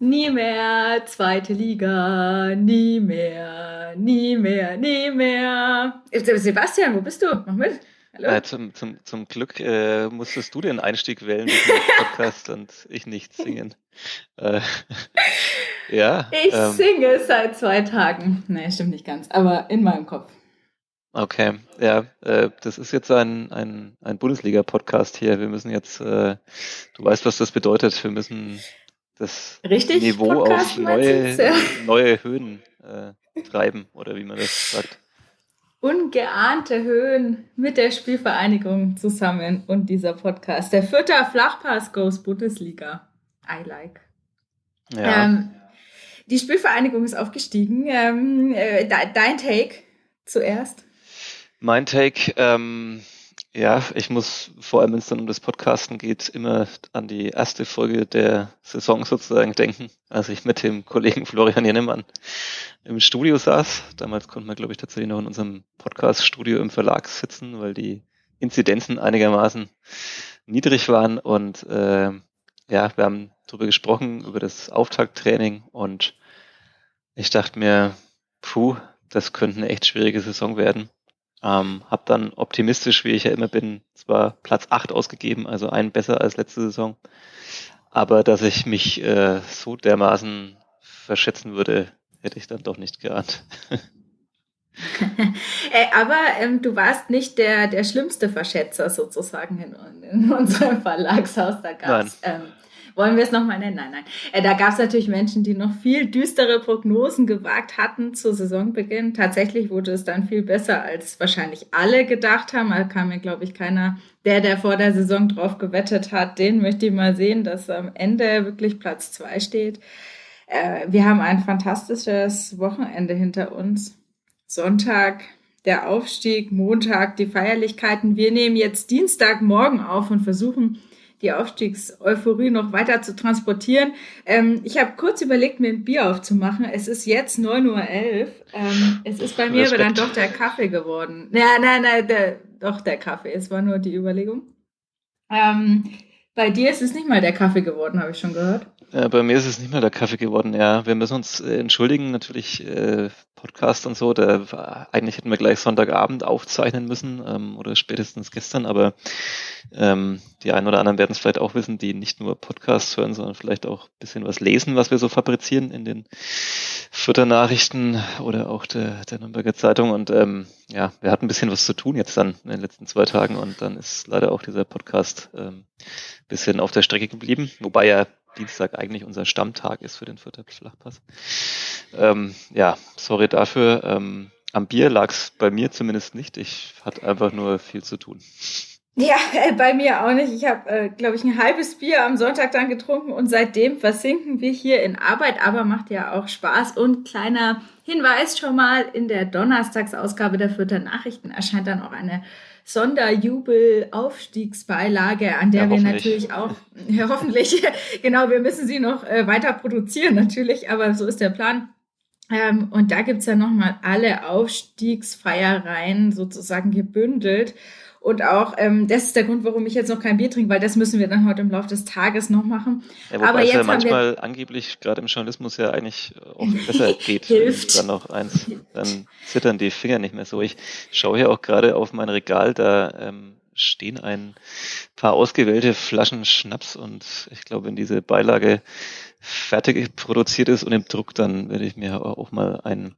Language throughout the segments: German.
Nie mehr zweite Liga, nie mehr, nie mehr, nie mehr. Sebastian, wo bist du? Mach mit. Hallo? Äh, zum, zum, zum Glück äh, musstest du den Einstieg wählen mit dem Podcast und ich nicht singen. Äh, ja. Ich ähm, singe seit zwei Tagen. Nee, stimmt nicht ganz, aber in meinem Kopf. Okay, ja, äh, das ist jetzt ein, ein, ein Bundesliga-Podcast hier. Wir müssen jetzt, äh, du weißt, was das bedeutet. Wir müssen das Richtig, Niveau Podcast auf neue, ja. neue Höhen äh, treiben, oder wie man das sagt. Ungeahnte Höhen mit der Spielvereinigung zusammen und dieser Podcast. Der vierte Flachpass Goes Bundesliga. I like. Ja. Ähm, die Spielvereinigung ist aufgestiegen. Ähm, äh, dein Take zuerst? Mein Take, ähm, ja, ich muss vor allem, wenn es dann um das Podcasten geht, immer an die erste Folge der Saison sozusagen denken, als ich mit dem Kollegen Florian Jennemann im Studio saß. Damals konnte man, glaube ich, tatsächlich noch in unserem Podcast-Studio im Verlag sitzen, weil die Inzidenzen einigermaßen niedrig waren. Und äh, ja, wir haben darüber gesprochen, über das Auftakttraining und ich dachte mir, puh, das könnte eine echt schwierige Saison werden. Ähm, habe dann optimistisch, wie ich ja immer bin, zwar Platz 8 ausgegeben, also einen besser als letzte Saison, aber dass ich mich äh, so dermaßen verschätzen würde, hätte ich dann doch nicht geahnt. äh, aber ähm, du warst nicht der, der schlimmste Verschätzer sozusagen in, in unserem Verlagshaus. Da gab es ähm, wollen wir es nochmal nennen? Nein, nein. Äh, da gab es natürlich Menschen, die noch viel düstere Prognosen gewagt hatten zu Saisonbeginn. Tatsächlich wurde es dann viel besser, als wahrscheinlich alle gedacht haben. Da kam mir, glaube ich, keiner, der, der vor der Saison drauf gewettet hat, den möchte ich mal sehen, dass am Ende wirklich Platz zwei steht. Äh, wir haben ein fantastisches Wochenende hinter uns. Sonntag der Aufstieg, Montag die Feierlichkeiten. Wir nehmen jetzt Dienstagmorgen auf und versuchen die Aufstiegseuphorie noch weiter zu transportieren. Ähm, ich habe kurz überlegt, mir ein Bier aufzumachen. Es ist jetzt 9.11 Uhr. Ähm, es ist bei mir aber dann doch der Kaffee geworden. Ja, nein, nein, der, doch der Kaffee. Es war nur die Überlegung. Ähm, bei dir ist es nicht mal der Kaffee geworden, habe ich schon gehört. Äh, bei mir ist es nicht mehr der Kaffee geworden, ja. Wir müssen uns äh, entschuldigen, natürlich äh, Podcast und so. Der, eigentlich hätten wir gleich Sonntagabend aufzeichnen müssen ähm, oder spätestens gestern, aber ähm, die einen oder anderen werden es vielleicht auch wissen, die nicht nur Podcasts hören, sondern vielleicht auch ein bisschen was lesen, was wir so fabrizieren in den Fütternachrichten oder auch der, der Nürnberger Zeitung. Und ähm, ja, wir hatten ein bisschen was zu tun jetzt dann in den letzten zwei Tagen und dann ist leider auch dieser Podcast ähm, bisschen auf der Strecke geblieben, wobei ja Dienstag eigentlich unser Stammtag ist für den Fürther Flachpass. Ähm, ja, sorry dafür. Ähm, am Bier lag es bei mir zumindest nicht. Ich hatte einfach nur viel zu tun. Ja, äh, bei mir auch nicht. Ich habe, äh, glaube ich, ein halbes Bier am Sonntag dann getrunken und seitdem versinken wir hier in Arbeit, aber macht ja auch Spaß. Und kleiner Hinweis schon mal, in der Donnerstagsausgabe der Fürther Nachrichten erscheint dann auch eine Sonderjubel-Aufstiegsbeilage, an der ja, wir natürlich auch, ja, hoffentlich, genau, wir müssen sie noch äh, weiter produzieren natürlich, aber so ist der Plan. Ähm, und da gibt's ja nochmal alle Aufstiegsfeiereien sozusagen gebündelt. Und auch, ähm, das ist der Grund, warum ich jetzt noch kein Bier trinke, weil das müssen wir dann heute im Laufe des Tages noch machen. Ja, Aber jetzt ja manchmal wir, angeblich, gerade im Journalismus, ja eigentlich auch besser geht. Hilft. Dann noch eins, dann zittern die Finger nicht mehr so. Ich schaue hier auch gerade auf mein Regal, da ähm, stehen ein paar ausgewählte Flaschen Schnaps und ich glaube, wenn diese Beilage fertig produziert ist und im Druck, dann werde ich mir auch mal ein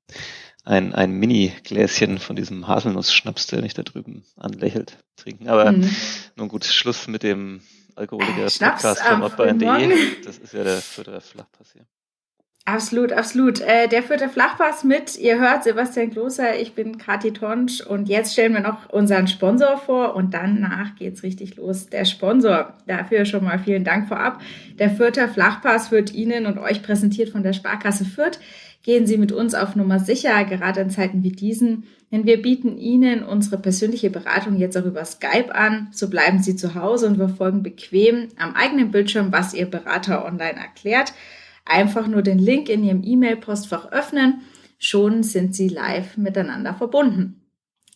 ein, ein Mini-Gläschen von diesem Haselnuss-Schnaps, der mich da drüben anlächelt, trinken. Aber mhm. nun gut, Schluss mit dem Alkoholiker-Podcast vom Abbein.de. Das ist ja der vierte Flachpass hier. Absolut, absolut. Äh, der vierte Flachpass mit, ihr hört Sebastian Kloser, ich bin Kathi Tonsch und jetzt stellen wir noch unseren Sponsor vor und danach geht's richtig los. Der Sponsor, dafür schon mal vielen Dank vorab. Der vierte Flachpass wird Ihnen und euch präsentiert von der Sparkasse Fürth. Gehen Sie mit uns auf Nummer sicher, gerade in Zeiten wie diesen, denn wir bieten Ihnen unsere persönliche Beratung jetzt auch über Skype an. So bleiben Sie zu Hause und verfolgen bequem am eigenen Bildschirm, was Ihr Berater online erklärt. Einfach nur den Link in Ihrem E-Mail-Postfach öffnen. Schon sind Sie live miteinander verbunden.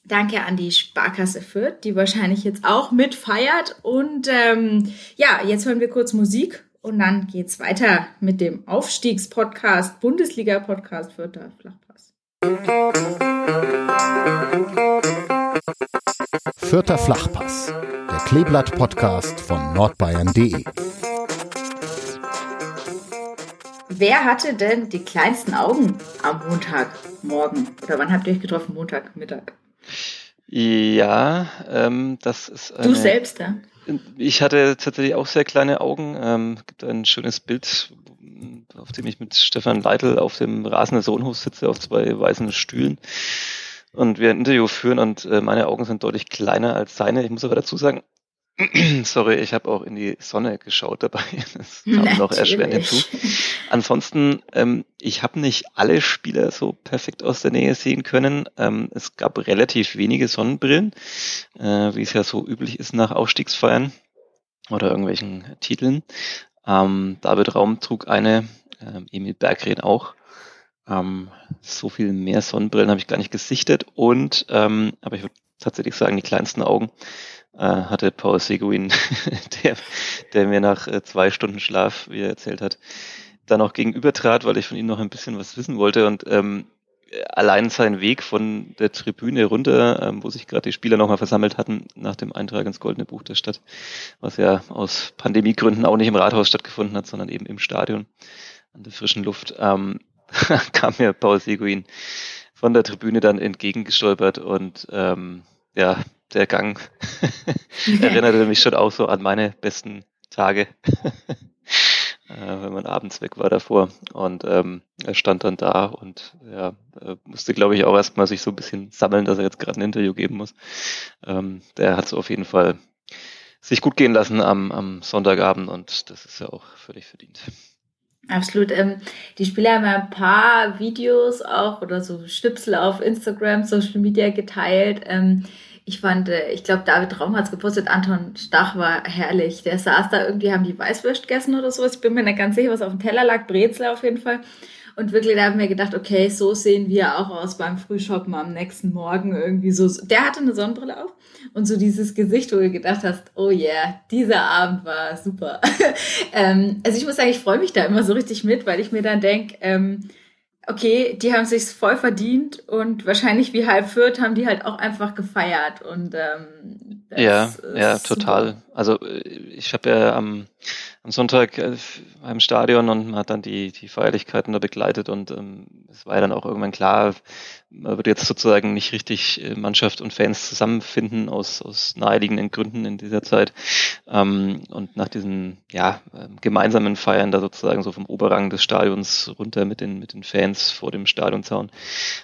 Danke an die Sparkasse Fürth, die wahrscheinlich jetzt auch mitfeiert. Und ähm, ja, jetzt hören wir kurz Musik und dann geht's weiter mit dem Aufstiegspodcast, Bundesliga-Podcast Fürther Flachpass. Vierter Flachpass, der Kleeblatt-Podcast von nordbayern.de. Wer hatte denn die kleinsten Augen am Montagmorgen? Oder wann habt ihr euch getroffen? Montagmittag? Ja, ähm, das ist eine, Du selbst, ja? Ich hatte tatsächlich auch sehr kleine Augen. Ähm, gibt ein schönes Bild, auf dem ich mit Stefan Leitl auf dem Rasen des Sohnhofs sitze, auf zwei weißen Stühlen und wir ein Interview führen und äh, meine Augen sind deutlich kleiner als seine. Ich muss aber dazu sagen, Sorry, ich habe auch in die Sonne geschaut dabei. Das kam Natürlich. noch erschwerend hinzu. Ansonsten, ähm, ich habe nicht alle Spieler so perfekt aus der Nähe sehen können. Ähm, es gab relativ wenige Sonnenbrillen, äh, wie es ja so üblich ist nach Aufstiegsfeiern oder irgendwelchen Titeln. Ähm, David Raum trug eine, ähm, Emil Berggren auch. Ähm, so viel mehr Sonnenbrillen habe ich gar nicht gesichtet und ähm, aber ich würde tatsächlich sagen, die kleinsten Augen hatte Paul Seguin, der, der mir nach äh, zwei Stunden Schlaf, wie er erzählt hat, dann auch gegenübertrat, weil ich von ihm noch ein bisschen was wissen wollte. Und ähm, allein sein Weg von der Tribüne runter, ähm, wo sich gerade die Spieler nochmal versammelt hatten, nach dem Eintrag ins Goldene Buch der Stadt, was ja aus Pandemiegründen auch nicht im Rathaus stattgefunden hat, sondern eben im Stadion an der frischen Luft, ähm, kam mir Paul Seguin von der Tribüne dann entgegengestolpert und ähm, ja, der Gang erinnerte mich schon auch so an meine besten Tage, äh, wenn man abends weg war davor. Und ähm, er stand dann da und ja, musste, glaube ich, auch erstmal sich so ein bisschen sammeln, dass er jetzt gerade ein Interview geben muss. Ähm, der hat es auf jeden Fall sich gut gehen lassen am, am Sonntagabend und das ist ja auch völlig verdient. Absolut. Ähm, die Spieler haben ja ein paar Videos auch oder so Schnipsel auf Instagram, Social Media geteilt. Ähm, ich fand, äh, ich glaube, David Raum hat es gepostet, Anton Stach war herrlich. Der saß da irgendwie, haben die Weißwürst gegessen oder sowas. Ich bin mir nicht ganz sicher, was auf dem Teller lag. Brezel auf jeden Fall. Und wirklich, da haben wir gedacht, okay, so sehen wir auch aus beim Frühshoppen am nächsten Morgen irgendwie so. Der hatte eine Sonnenbrille auf und so dieses Gesicht, wo du gedacht hast, oh yeah, dieser Abend war super. ähm, also ich muss sagen, ich freue mich da immer so richtig mit, weil ich mir dann denke, ähm, okay, die haben sich's voll verdient und wahrscheinlich wie halb Fürth haben die halt auch einfach gefeiert und ähm, ja, ja, total. Also äh, ich habe ja am, am Sonntag äh, im Stadion und man hat dann die, die Feierlichkeiten da begleitet und ähm, es war ja dann auch irgendwann klar, man wird jetzt sozusagen nicht richtig äh, Mannschaft und Fans zusammenfinden aus, aus naheliegenden Gründen in dieser Zeit. Ähm, und nach diesen ja, ähm, gemeinsamen Feiern da sozusagen so vom Oberrang des Stadions runter mit den, mit den Fans vor dem Stadionzaun,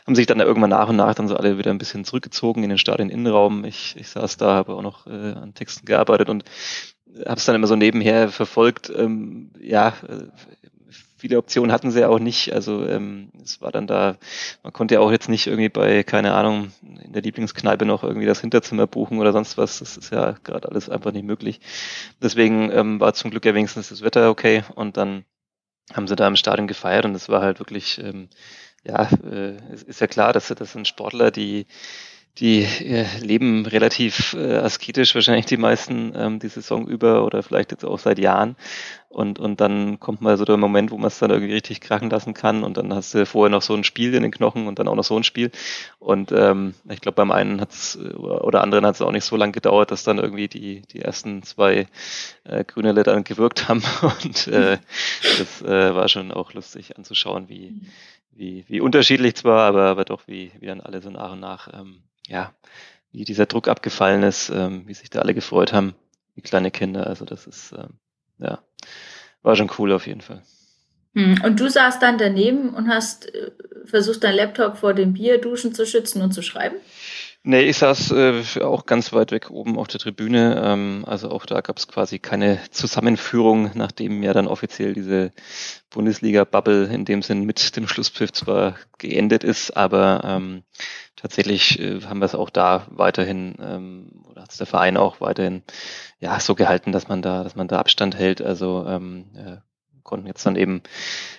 haben sich dann da irgendwann nach und nach dann so alle wieder ein bisschen zurückgezogen in den Stadioninnenraum. Ich, ich saß da, habe auch noch äh, an Texten gearbeitet und habe es dann immer so nebenher verfolgt. Ähm, ja, viele Optionen hatten sie ja auch nicht. Also ähm, es war dann da, man konnte ja auch jetzt nicht irgendwie bei, keine Ahnung, in der Lieblingskneipe noch irgendwie das Hinterzimmer buchen oder sonst was. Das ist ja gerade alles einfach nicht möglich. Deswegen ähm, war zum Glück ja wenigstens das Wetter okay und dann haben sie da im Stadion gefeiert und es war halt wirklich, ähm, ja, äh, es ist ja klar, dass das sind Sportler, die die äh, leben relativ äh, asketisch, wahrscheinlich die meisten ähm, die Saison über oder vielleicht jetzt auch seit Jahren. Und, und dann kommt mal so der Moment, wo man es dann irgendwie richtig krachen lassen kann und dann hast du vorher noch so ein Spiel in den Knochen und dann auch noch so ein Spiel. Und ähm, ich glaube, beim einen hat es oder anderen hat es auch nicht so lange gedauert, dass dann irgendwie die, die ersten zwei äh, Grüne dann gewirkt haben. Und äh, das äh, war schon auch lustig anzuschauen, wie, wie, wie unterschiedlich zwar, aber, aber doch, wie, wie dann alle so nach und nach ähm, ja, wie dieser Druck abgefallen ist, ähm, wie sich da alle gefreut haben, wie kleine Kinder. Also das ist, ähm, ja, war schon cool auf jeden Fall. Hm, und du saßt dann daneben und hast äh, versucht, dein Laptop vor dem Bierduschen zu schützen und zu schreiben? Nee, ich saß äh, auch ganz weit weg oben auf der Tribüne. Ähm, also auch da gab es quasi keine Zusammenführung, nachdem ja dann offiziell diese Bundesliga-Bubble in dem Sinn mit dem Schlusspfiff zwar geendet ist, aber ähm, tatsächlich äh, haben wir es auch da weiterhin, ähm, oder hat es der Verein auch weiterhin ja so gehalten, dass man da, dass man da Abstand hält. Also ähm, äh, konnten jetzt dann eben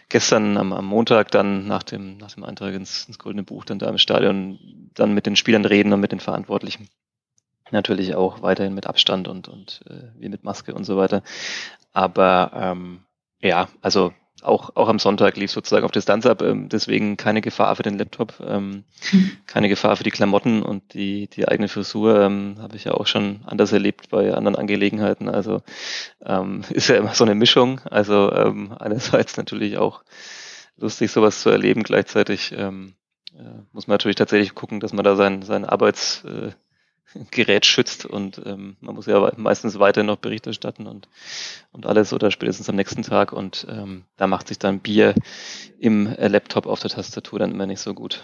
gestern am, am Montag dann nach dem, nach dem Eintrag ins, ins Goldene Buch dann da im Stadion dann mit den Spielern reden und mit den Verantwortlichen. Natürlich auch weiterhin mit Abstand und, und äh, wie mit Maske und so weiter. Aber ähm, ja, also auch, auch am Sonntag lief sozusagen auf Distanz ab, ähm, deswegen keine Gefahr für den Laptop, ähm, mhm. keine Gefahr für die Klamotten und die, die eigene Frisur ähm, habe ich ja auch schon anders erlebt bei anderen Angelegenheiten. Also ähm, ist ja immer so eine Mischung. Also ähm, einerseits natürlich auch lustig, sowas zu erleben, gleichzeitig ähm, äh, muss man natürlich tatsächlich gucken, dass man da sein, sein Arbeits... Äh, Gerät schützt und ähm, man muss ja meistens weiter noch Bericht erstatten und, und alles oder spätestens am nächsten Tag und ähm, da macht sich dann Bier im äh, Laptop auf der Tastatur dann immer nicht so gut.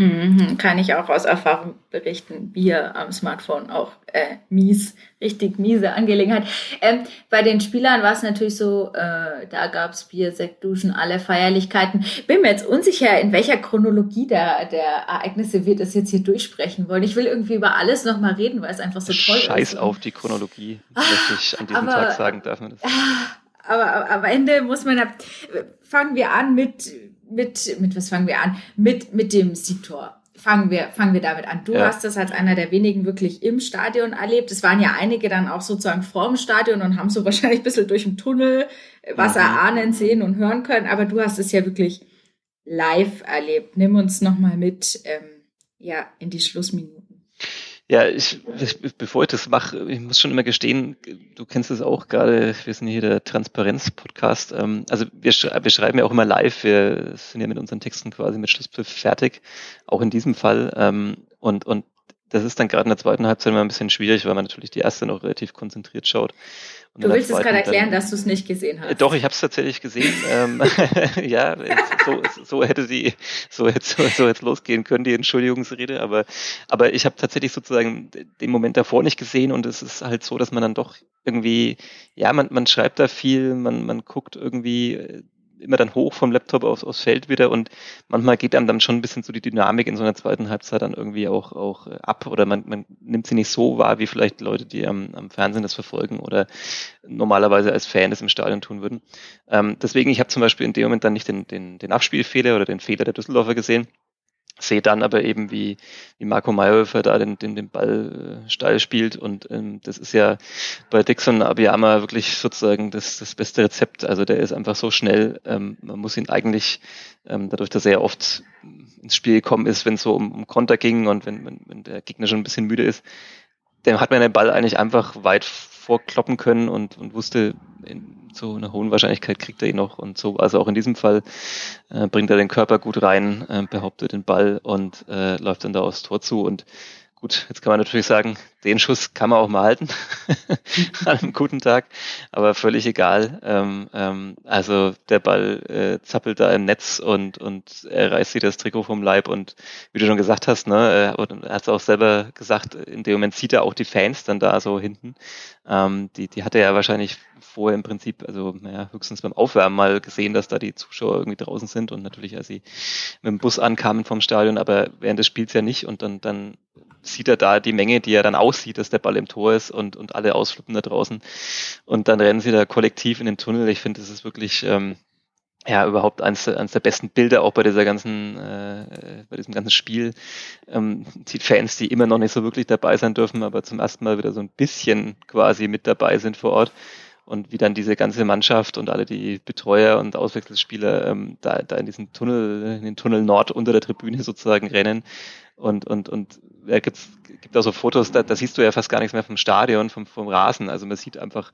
Mhm, kann ich auch aus Erfahrung berichten. Bier am Smartphone auch äh, mies, richtig miese Angelegenheit. Ähm, bei den Spielern war es natürlich so, äh, da gab es Bier, Sekt, Duschen, alle Feierlichkeiten. Bin mir jetzt unsicher, in welcher Chronologie der, der Ereignisse wir das jetzt hier durchsprechen wollen. Ich will irgendwie über alles nochmal reden, weil es einfach so toll Scheiß ist. Scheiß auf die Chronologie, ah, ich an diesem aber, Tag sagen darf man das. Ah, aber, aber am Ende muss man, fangen wir an mit mit, mit was fangen wir an? Mit, mit dem Siegtor. Fangen wir, fangen wir damit an. Du ja. hast das als einer der wenigen wirklich im Stadion erlebt. Es waren ja einige dann auch sozusagen vorm Stadion und haben so wahrscheinlich ein bisschen durch den Tunnel was mhm. erahnen, sehen und hören können. Aber du hast es ja wirklich live erlebt. Nimm uns nochmal mit, ähm, ja, in die Schlussminuten. Ja, ich, ich, bevor ich das mache, ich muss schon immer gestehen, du kennst es auch gerade, wir sind hier der Transparenz-Podcast. Ähm, also wir, wir schreiben ja auch immer live, wir sind ja mit unseren Texten quasi mit Schlusspfiff fertig, auch in diesem Fall. Ähm, und, und das ist dann gerade in der zweiten Halbzeit immer ein bisschen schwierig, weil man natürlich die erste noch relativ konzentriert schaut. Und du willst es gerade erklären, dass du es nicht gesehen hast. Doch, ich habe es tatsächlich gesehen. ähm, ja, so, so hätte sie, so hätte so, so losgehen können, die Entschuldigungsrede. Aber, aber ich habe tatsächlich sozusagen den Moment davor nicht gesehen und es ist halt so, dass man dann doch irgendwie, ja, man, man schreibt da viel, man, man guckt irgendwie immer dann hoch vom Laptop aufs, aufs Feld wieder und manchmal geht einem dann schon ein bisschen so die Dynamik in so einer zweiten Halbzeit dann irgendwie auch, auch äh, ab oder man, man nimmt sie nicht so wahr, wie vielleicht Leute, die am, am Fernsehen das verfolgen oder normalerweise als Fan das im Stadion tun würden. Ähm, deswegen, ich habe zum Beispiel in dem Moment dann nicht den, den, den Abspielfehler oder den Fehler der Düsseldorfer gesehen, sehe dann aber eben, wie, wie Marco Mayhofer da den, den, den Ball äh, steil spielt und ähm, das ist ja bei Dixon Abiyama wirklich sozusagen das, das beste Rezept. Also der ist einfach so schnell, ähm, man muss ihn eigentlich, ähm, dadurch, dass er oft ins Spiel gekommen ist, wenn es so um, um Konter ging und wenn, wenn, wenn der Gegner schon ein bisschen müde ist, dem hat man den Ball eigentlich einfach weit vorkloppen können und, und wusste, in, zu einer hohen Wahrscheinlichkeit kriegt er ihn noch und so. Also auch in diesem Fall äh, bringt er den Körper gut rein, äh, behauptet den Ball und äh, läuft dann da aufs Tor zu und Gut, jetzt kann man natürlich sagen, den Schuss kann man auch mal halten. An einem guten Tag, aber völlig egal. Ähm, ähm, also der Ball äh, zappelt da im Netz und, und er reißt sich das Trikot vom Leib. Und wie du schon gesagt hast, ne, äh, er hat es auch selber gesagt, in dem Moment sieht er auch die Fans dann da so hinten. Ähm, die, die hat er ja wahrscheinlich vorher im Prinzip, also naja, höchstens beim Aufwärmen mal gesehen, dass da die Zuschauer irgendwie draußen sind. Und natürlich, als sie mit dem Bus ankamen vom Stadion, aber während des Spiels ja nicht. Und dann, dann sieht er da die Menge, die er dann aussieht, dass der Ball im Tor ist und, und alle ausflippen da draußen. Und dann rennen sie da kollektiv in den Tunnel. Ich finde, das ist wirklich ähm, ja überhaupt eines, eines der besten Bilder auch bei dieser ganzen, äh, bei diesem ganzen Spiel. Ähm, die Fans, die immer noch nicht so wirklich dabei sein dürfen, aber zum ersten Mal wieder so ein bisschen quasi mit dabei sind vor Ort und wie dann diese ganze Mannschaft und alle die Betreuer und Auswechselspieler ähm, da, da in diesen Tunnel, in den Tunnel Nord unter der Tribüne sozusagen rennen und, und, und ja, gibt's, gibt auch so Fotos, da, da siehst du ja fast gar nichts mehr vom Stadion, vom, vom Rasen. Also man sieht einfach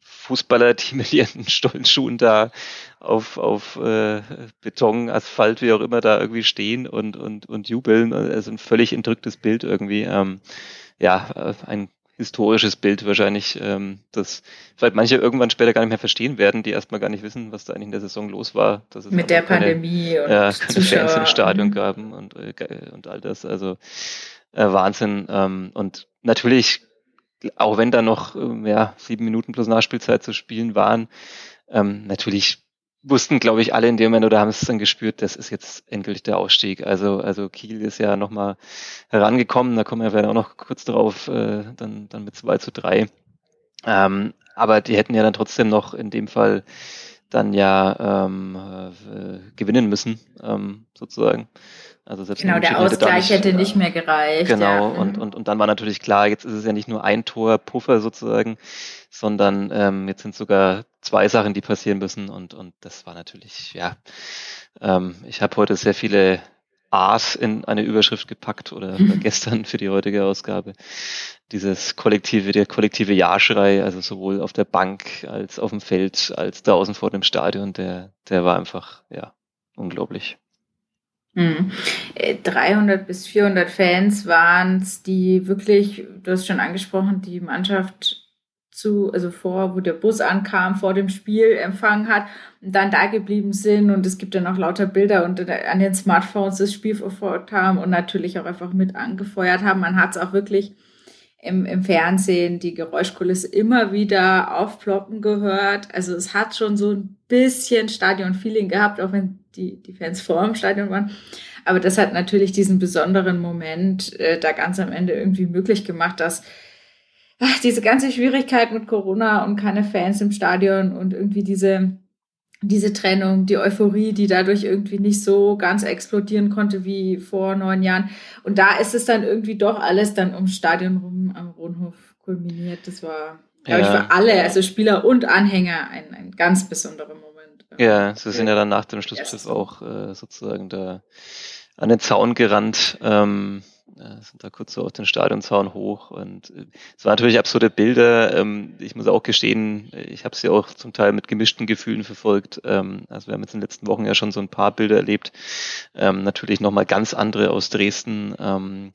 Fußballer, die mit ihren Stollenschuhen da auf, auf äh, Beton, Asphalt, wie auch immer, da irgendwie stehen und, und, und jubeln. Also ein völlig entrücktes Bild irgendwie. Ähm, ja, äh, ein historisches Bild wahrscheinlich, ähm, das vielleicht manche irgendwann später gar nicht mehr verstehen werden, die erstmal gar nicht wissen, was da eigentlich in der Saison los war. Dass es Mit der keine, Pandemie und ja, keine Fans im Stadion mhm. gaben und, äh, und all das. Also äh, Wahnsinn. Ähm, und natürlich, auch wenn da noch ähm, ja, sieben Minuten plus Nachspielzeit zu spielen waren, ähm, natürlich wussten, glaube ich, alle in dem Moment oder haben es dann gespürt, das ist jetzt endlich der Ausstieg. Also, also Kiel ist ja nochmal herangekommen, da kommen wir vielleicht auch noch kurz drauf, äh, dann, dann mit 2 zu 3. Ähm, aber die hätten ja dann trotzdem noch in dem Fall dann ja ähm, äh, gewinnen müssen, ähm, sozusagen. Also selbst genau, der Ausgleich hätte, nicht, hätte nicht mehr gereicht. Genau, ja. und, und, und dann war natürlich klar, jetzt ist es ja nicht nur ein Tor Puffer sozusagen, sondern ähm, jetzt sind sogar zwei Sachen, die passieren müssen und, und das war natürlich, ja, ähm, ich habe heute sehr viele A's in eine Überschrift gepackt oder, oder gestern für die heutige Ausgabe. Dieses kollektive, der kollektive Ja-Schrei, also sowohl auf der Bank als auf dem Feld, als da außen vor dem Stadion, der, der war einfach, ja, unglaublich. 300 äh, bis 400 Fans waren es, die wirklich, du hast schon angesprochen, die Mannschaft zu, also vor, wo der Bus ankam, vor dem Spiel empfangen hat und dann da geblieben sind. Und es gibt dann auch lauter Bilder und an den Smartphones das Spiel verfolgt haben und natürlich auch einfach mit angefeuert haben. Man hat es auch wirklich im, im Fernsehen, die Geräuschkulisse immer wieder aufploppen gehört. Also es hat schon so ein bisschen Stadion-Feeling gehabt, auch wenn die, die Fans vor dem Stadion waren. Aber das hat natürlich diesen besonderen Moment äh, da ganz am Ende irgendwie möglich gemacht, dass ach, diese ganze Schwierigkeit mit Corona und keine Fans im Stadion und irgendwie diese, diese Trennung, die Euphorie, die dadurch irgendwie nicht so ganz explodieren konnte wie vor neun Jahren. Und da ist es dann irgendwie doch alles dann ums Stadion rum am Rohnhof kulminiert. Das war, glaube ja. ich, für alle, also Spieler und Anhänger, ein, ein ganz besonderer Moment. Ja, sie sind ja dann nach dem Schlusspfiff auch äh, sozusagen da an den Zaun gerannt. Ähm, äh, sind da kurz so auf den Stadionzaun hoch und äh, es waren natürlich absurde Bilder. Ähm, ich muss auch gestehen, ich habe sie auch zum Teil mit gemischten Gefühlen verfolgt. Ähm, also wir haben jetzt in den letzten Wochen ja schon so ein paar Bilder erlebt. Ähm, natürlich nochmal ganz andere aus Dresden, ähm,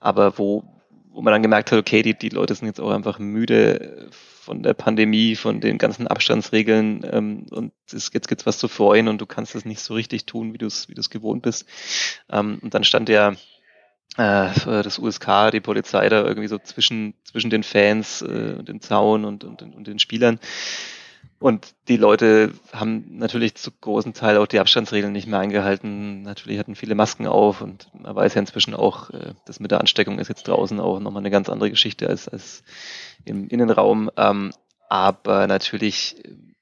aber wo, wo man dann gemerkt hat, okay, die, die Leute sind jetzt auch einfach müde von der Pandemie, von den ganzen Abstandsregeln ähm, und es, jetzt gibt's was zu freuen und du kannst es nicht so richtig tun, wie du es wie gewohnt bist. Ähm, und dann stand ja äh, das USK, die Polizei da irgendwie so zwischen, zwischen den Fans äh, und dem Zaun und, und, und den Spielern. Und die Leute haben natürlich zu großen Teil auch die Abstandsregeln nicht mehr eingehalten. Natürlich hatten viele Masken auf und man weiß ja inzwischen auch, äh, das mit der Ansteckung ist jetzt draußen auch nochmal eine ganz andere Geschichte als, als im Innenraum. Ähm, aber natürlich,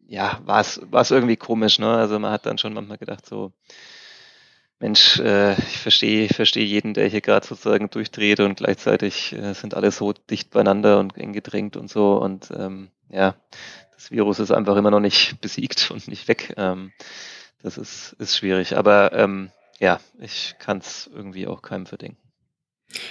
ja, war es war es irgendwie komisch, ne? Also man hat dann schon manchmal gedacht, so, Mensch, äh, ich verstehe verstehe jeden, der hier gerade sozusagen durchdreht und gleichzeitig äh, sind alle so dicht beieinander und eng gedrängt und so. Und ähm, ja, das Virus ist einfach immer noch nicht besiegt und nicht weg. Ähm, das ist, ist schwierig. Aber ähm, ja, ich kann es irgendwie auch keinem verdenken.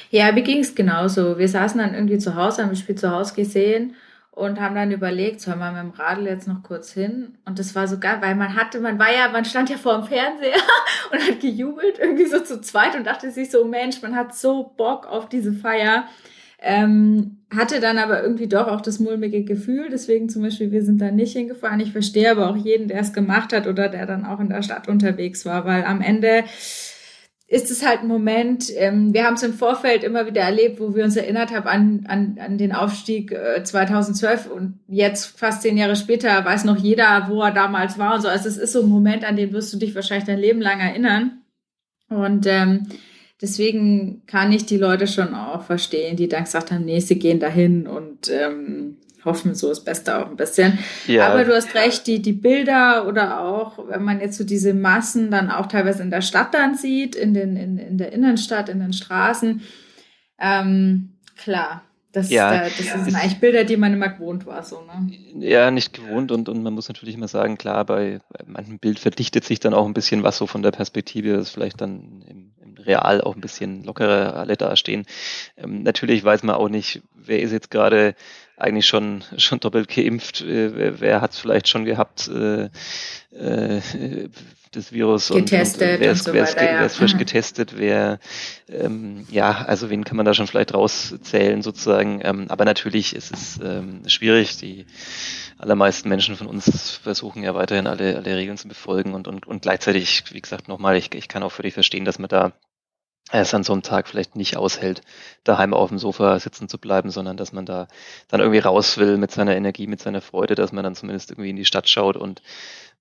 Ja, mir ging es genauso. Wir saßen dann irgendwie zu Hause, haben das Spiel zu Hause gesehen und haben dann überlegt, sollen wir mit dem Radl jetzt noch kurz hin? Und das war so geil, weil man hatte, man war ja, man stand ja vor dem Fernseher und hat gejubelt irgendwie so zu zweit und dachte sich so, Mensch, man hat so Bock auf diese Feier. Ähm, hatte dann aber irgendwie doch auch das mulmige Gefühl, deswegen zum Beispiel, wir sind da nicht hingefahren. Ich verstehe aber auch jeden, der es gemacht hat oder der dann auch in der Stadt unterwegs war, weil am Ende ist es halt ein Moment, ähm, wir haben es im Vorfeld immer wieder erlebt, wo wir uns erinnert haben an, an, an den Aufstieg äh, 2012 und jetzt fast zehn Jahre später weiß noch jeder, wo er damals war und so. Also es ist so ein Moment, an den wirst du dich wahrscheinlich dein Leben lang erinnern. Und ähm, deswegen kann ich die Leute schon auch verstehen, die dann gesagt haben, nee, sie gehen dahin und ähm, hoffen so das Beste auch ein bisschen. Ja. Aber du hast recht, die, die Bilder oder auch, wenn man jetzt so diese Massen dann auch teilweise in der Stadt dann sieht, in, den, in, in der Innenstadt, in den Straßen, ähm, klar, das, ja, da, das ja. sind eigentlich Bilder, die man immer gewohnt war, so, ne? Ja, nicht gewohnt und, und man muss natürlich immer sagen, klar, bei, bei manchem Bild verdichtet sich dann auch ein bisschen was so von der Perspektive, das vielleicht dann im, im Real auch ein bisschen lockerer alle dastehen. Ähm, natürlich weiß man auch nicht, wer ist jetzt gerade eigentlich schon schon doppelt geimpft, äh, wer, wer hat es vielleicht schon gehabt, äh, äh, das Virus getestet und, und wer ist, so wer ist, weiter, wer ist frisch mhm. getestet, wer ähm, ja, also wen kann man da schon vielleicht rauszählen sozusagen. Ähm, aber natürlich ist es ähm, schwierig. Die allermeisten Menschen von uns versuchen ja weiterhin alle, alle Regeln zu befolgen und, und, und gleichzeitig, wie gesagt, nochmal, ich, ich kann auch völlig verstehen, dass man da es an so einem Tag vielleicht nicht aushält, daheim auf dem Sofa sitzen zu bleiben, sondern dass man da dann irgendwie raus will mit seiner Energie, mit seiner Freude, dass man dann zumindest irgendwie in die Stadt schaut und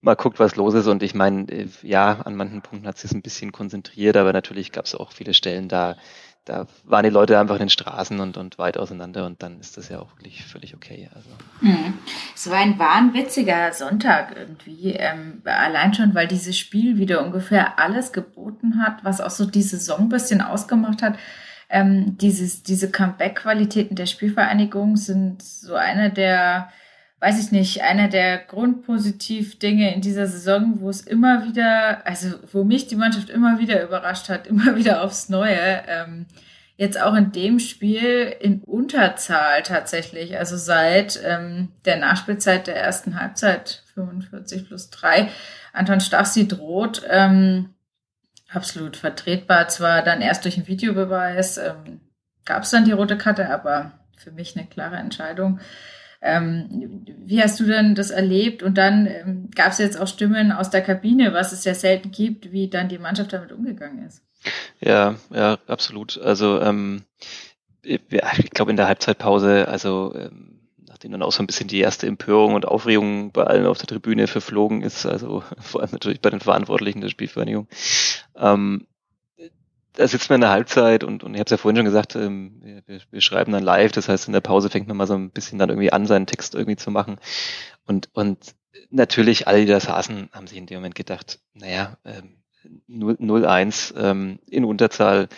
mal guckt, was los ist. Und ich meine, äh, ja, an manchen Punkten hat sich ein bisschen konzentriert, aber natürlich gab es auch viele Stellen, da da waren die Leute einfach in den Straßen und, und weit auseinander und dann ist das ja auch wirklich völlig okay. Also. Mhm. Es war ein wahnwitziger Sonntag irgendwie, ähm, allein schon, weil dieses Spiel wieder ungefähr alles geboten hat, was auch so die Saison ein bisschen ausgemacht hat. Ähm, dieses, diese Comeback-Qualitäten der Spielvereinigung sind so eine der weiß ich nicht, einer der Grundpositiv-Dinge in dieser Saison, wo es immer wieder, also wo mich die Mannschaft immer wieder überrascht hat, immer wieder aufs Neue. Ähm, jetzt auch in dem Spiel in Unterzahl tatsächlich, also seit ähm, der Nachspielzeit der ersten Halbzeit, 45 plus 3, Anton Stachsi droht. Ähm, absolut vertretbar, zwar dann erst durch einen Videobeweis, ähm, gab es dann die rote Karte, aber für mich eine klare Entscheidung. Ähm, wie hast du denn das erlebt? Und dann ähm, gab es jetzt auch Stimmen aus der Kabine, was es ja selten gibt, wie dann die Mannschaft damit umgegangen ist. Ja, ja, absolut. Also ähm, ich, ich glaube in der Halbzeitpause, also ähm, nachdem dann auch so ein bisschen die erste Empörung und Aufregung bei allen auf der Tribüne verflogen ist, also vor allem natürlich bei den Verantwortlichen der Spielvereinigung, ähm, da sitzt man in der Halbzeit und, und ich habe es ja vorhin schon gesagt, ähm, wir, wir schreiben dann live, das heißt in der Pause fängt man mal so ein bisschen dann irgendwie an, seinen Text irgendwie zu machen. Und, und natürlich alle, die da saßen, haben sich in dem Moment gedacht, naja, ähm, 0-1 ähm, in Unterzahl,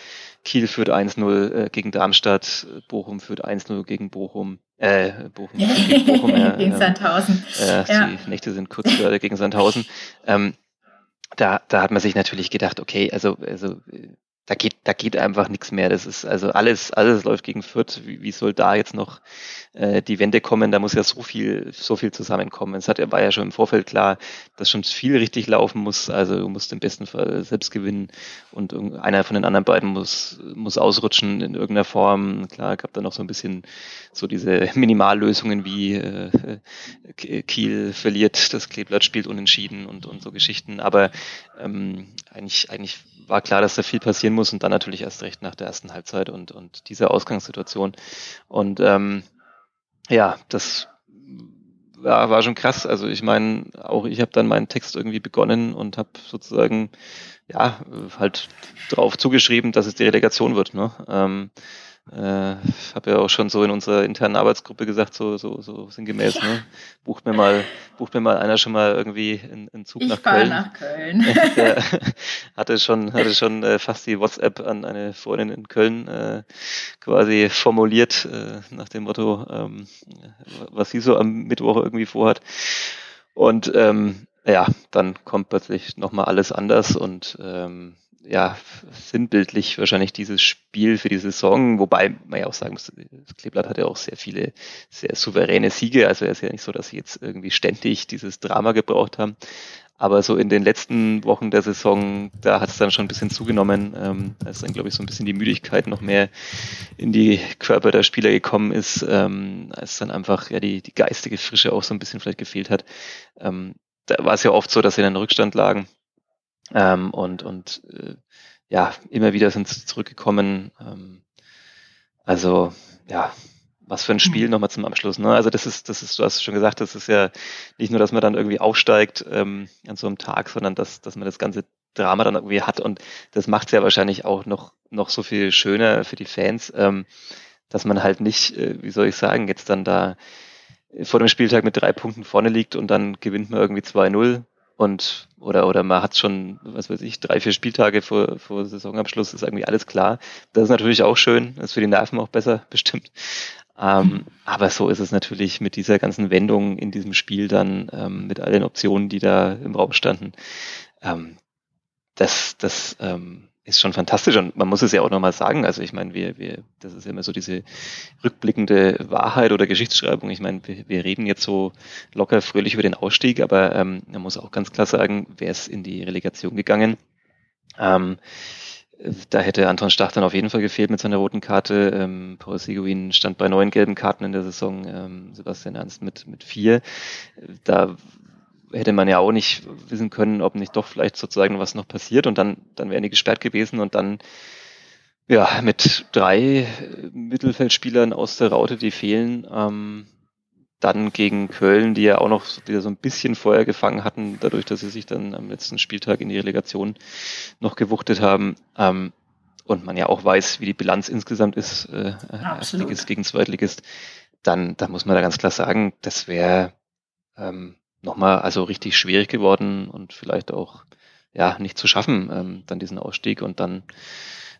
Kiel führt 1-0 äh, gegen Darmstadt, Bochum führt 1-0 gegen Bochum, äh, Bochum, gegen Bochum, äh, gegen ähm, Sandhausen. Äh, ja. Die Nächte sind kurz gegen Sandhausen. Ähm, da, da hat man sich natürlich gedacht, okay, also, also da geht, da geht einfach nichts mehr. Das ist also alles, alles läuft gegen Fürth. Wie, wie soll da jetzt noch äh, die Wende kommen? Da muss ja so viel, so viel zusammenkommen. Es hat, war ja schon im Vorfeld klar, dass schon viel richtig laufen muss. Also du musst im besten Fall selbst gewinnen und einer von den anderen beiden muss, muss ausrutschen in irgendeiner Form. Klar, gab da noch so ein bisschen so diese Minimallösungen wie äh, Kiel verliert, das Kleeblatt spielt unentschieden und, und so Geschichten. Aber ähm, eigentlich, eigentlich war klar, dass da viel passieren muss und dann natürlich erst recht nach der ersten Halbzeit und, und dieser Ausgangssituation. Und ähm, ja, das war, war schon krass. Also ich meine, auch ich habe dann meinen Text irgendwie begonnen und habe sozusagen ja halt drauf zugeschrieben, dass es die Relegation wird. Ne? Ähm, äh, habe ja auch schon so in unserer internen Arbeitsgruppe gesagt, so, so, so sinngemäß, ne? Bucht mir mal, bucht mir mal einer schon mal irgendwie einen, einen Zug ich nach Köln. nach Köln. Der hatte schon, hatte schon äh, fast die WhatsApp an eine Freundin in Köln äh, quasi formuliert, äh, nach dem Motto, ähm, was sie so am Mittwoch irgendwie vorhat. Und ähm, ja, dann kommt plötzlich nochmal alles anders und ähm, ja, sinnbildlich wahrscheinlich dieses Spiel für die Saison, wobei man ja auch sagen muss, Kleeblatt hat ja auch sehr viele, sehr souveräne Siege, also es ist ja nicht so, dass sie jetzt irgendwie ständig dieses Drama gebraucht haben. Aber so in den letzten Wochen der Saison, da hat es dann schon ein bisschen zugenommen, ähm, als dann, glaube ich, so ein bisschen die Müdigkeit noch mehr in die Körper der Spieler gekommen ist, ähm, als dann einfach ja die, die geistige Frische auch so ein bisschen vielleicht gefehlt hat. Ähm, da war es ja oft so, dass sie den Rückstand lagen ähm, und und äh, ja, immer wieder sind sie zurückgekommen. Ähm, also ja, was für ein Spiel mhm. nochmal zum Abschluss. Ne? Also das ist, das ist, du hast schon gesagt, das ist ja nicht nur, dass man dann irgendwie aufsteigt ähm, an so einem Tag, sondern dass, dass man das ganze Drama dann irgendwie hat und das macht es ja wahrscheinlich auch noch, noch so viel schöner für die Fans, ähm, dass man halt nicht, äh, wie soll ich sagen, jetzt dann da vor dem Spieltag mit drei Punkten vorne liegt und dann gewinnt man irgendwie 2-0 und oder oder man hat schon, was weiß ich, drei, vier Spieltage vor, vor Saisonabschluss, ist irgendwie alles klar. Das ist natürlich auch schön, das ist für die Nerven auch besser, bestimmt. Ähm, aber so ist es natürlich mit dieser ganzen Wendung in diesem Spiel dann, ähm, mit all den Optionen, die da im Raum standen. Ähm, das, das ähm, ist schon fantastisch und man muss es ja auch nochmal sagen. Also ich meine, wir, wir, das ist ja immer so diese rückblickende Wahrheit oder Geschichtsschreibung. Ich meine, wir, wir reden jetzt so locker fröhlich über den Ausstieg, aber ähm, man muss auch ganz klar sagen, wer ist in die Relegation gegangen? Ähm, da hätte Anton Stach dann auf jeden Fall gefehlt mit seiner roten Karte. Ähm, Paul Seguin stand bei neun gelben Karten in der Saison, ähm, Sebastian Ernst mit, mit vier. Da hätte man ja auch nicht wissen können, ob nicht doch vielleicht sozusagen was noch passiert und dann, dann wären die gesperrt gewesen und dann Ja, mit drei Mittelfeldspielern aus der Raute, die fehlen. Ähm, dann gegen Köln, die ja auch noch wieder so ein bisschen Feuer gefangen hatten, dadurch, dass sie sich dann am letzten Spieltag in die Relegation noch gewuchtet haben. Ähm, und man ja auch weiß, wie die Bilanz insgesamt ist, äh, Erstligist gegen Zweitligist, dann, dann muss man da ganz klar sagen, das wäre ähm, nochmal also richtig schwierig geworden und vielleicht auch ja nicht zu schaffen, ähm, dann diesen Ausstieg und dann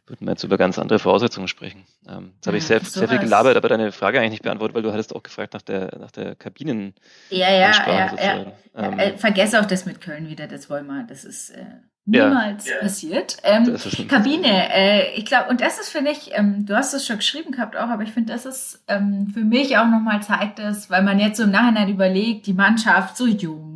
würden wir jetzt über ganz andere Voraussetzungen sprechen. Ähm, jetzt habe ich sehr, sehr viel gelabert, aber deine Frage eigentlich nicht beantwortet, weil du hattest auch gefragt nach der, nach der Kabinen. Ja, ja, ja, ja. Ähm, äh, vergesse auch das mit Köln wieder, das wollen wir, das ist äh, niemals ja. passiert. Ähm, Kabine, äh, ich glaube, und das ist, finde ich, ähm, du hast es schon geschrieben gehabt auch, aber ich finde, das ist ähm, für mich auch nochmal zeigt das, weil man jetzt so im Nachhinein überlegt, die Mannschaft so jung,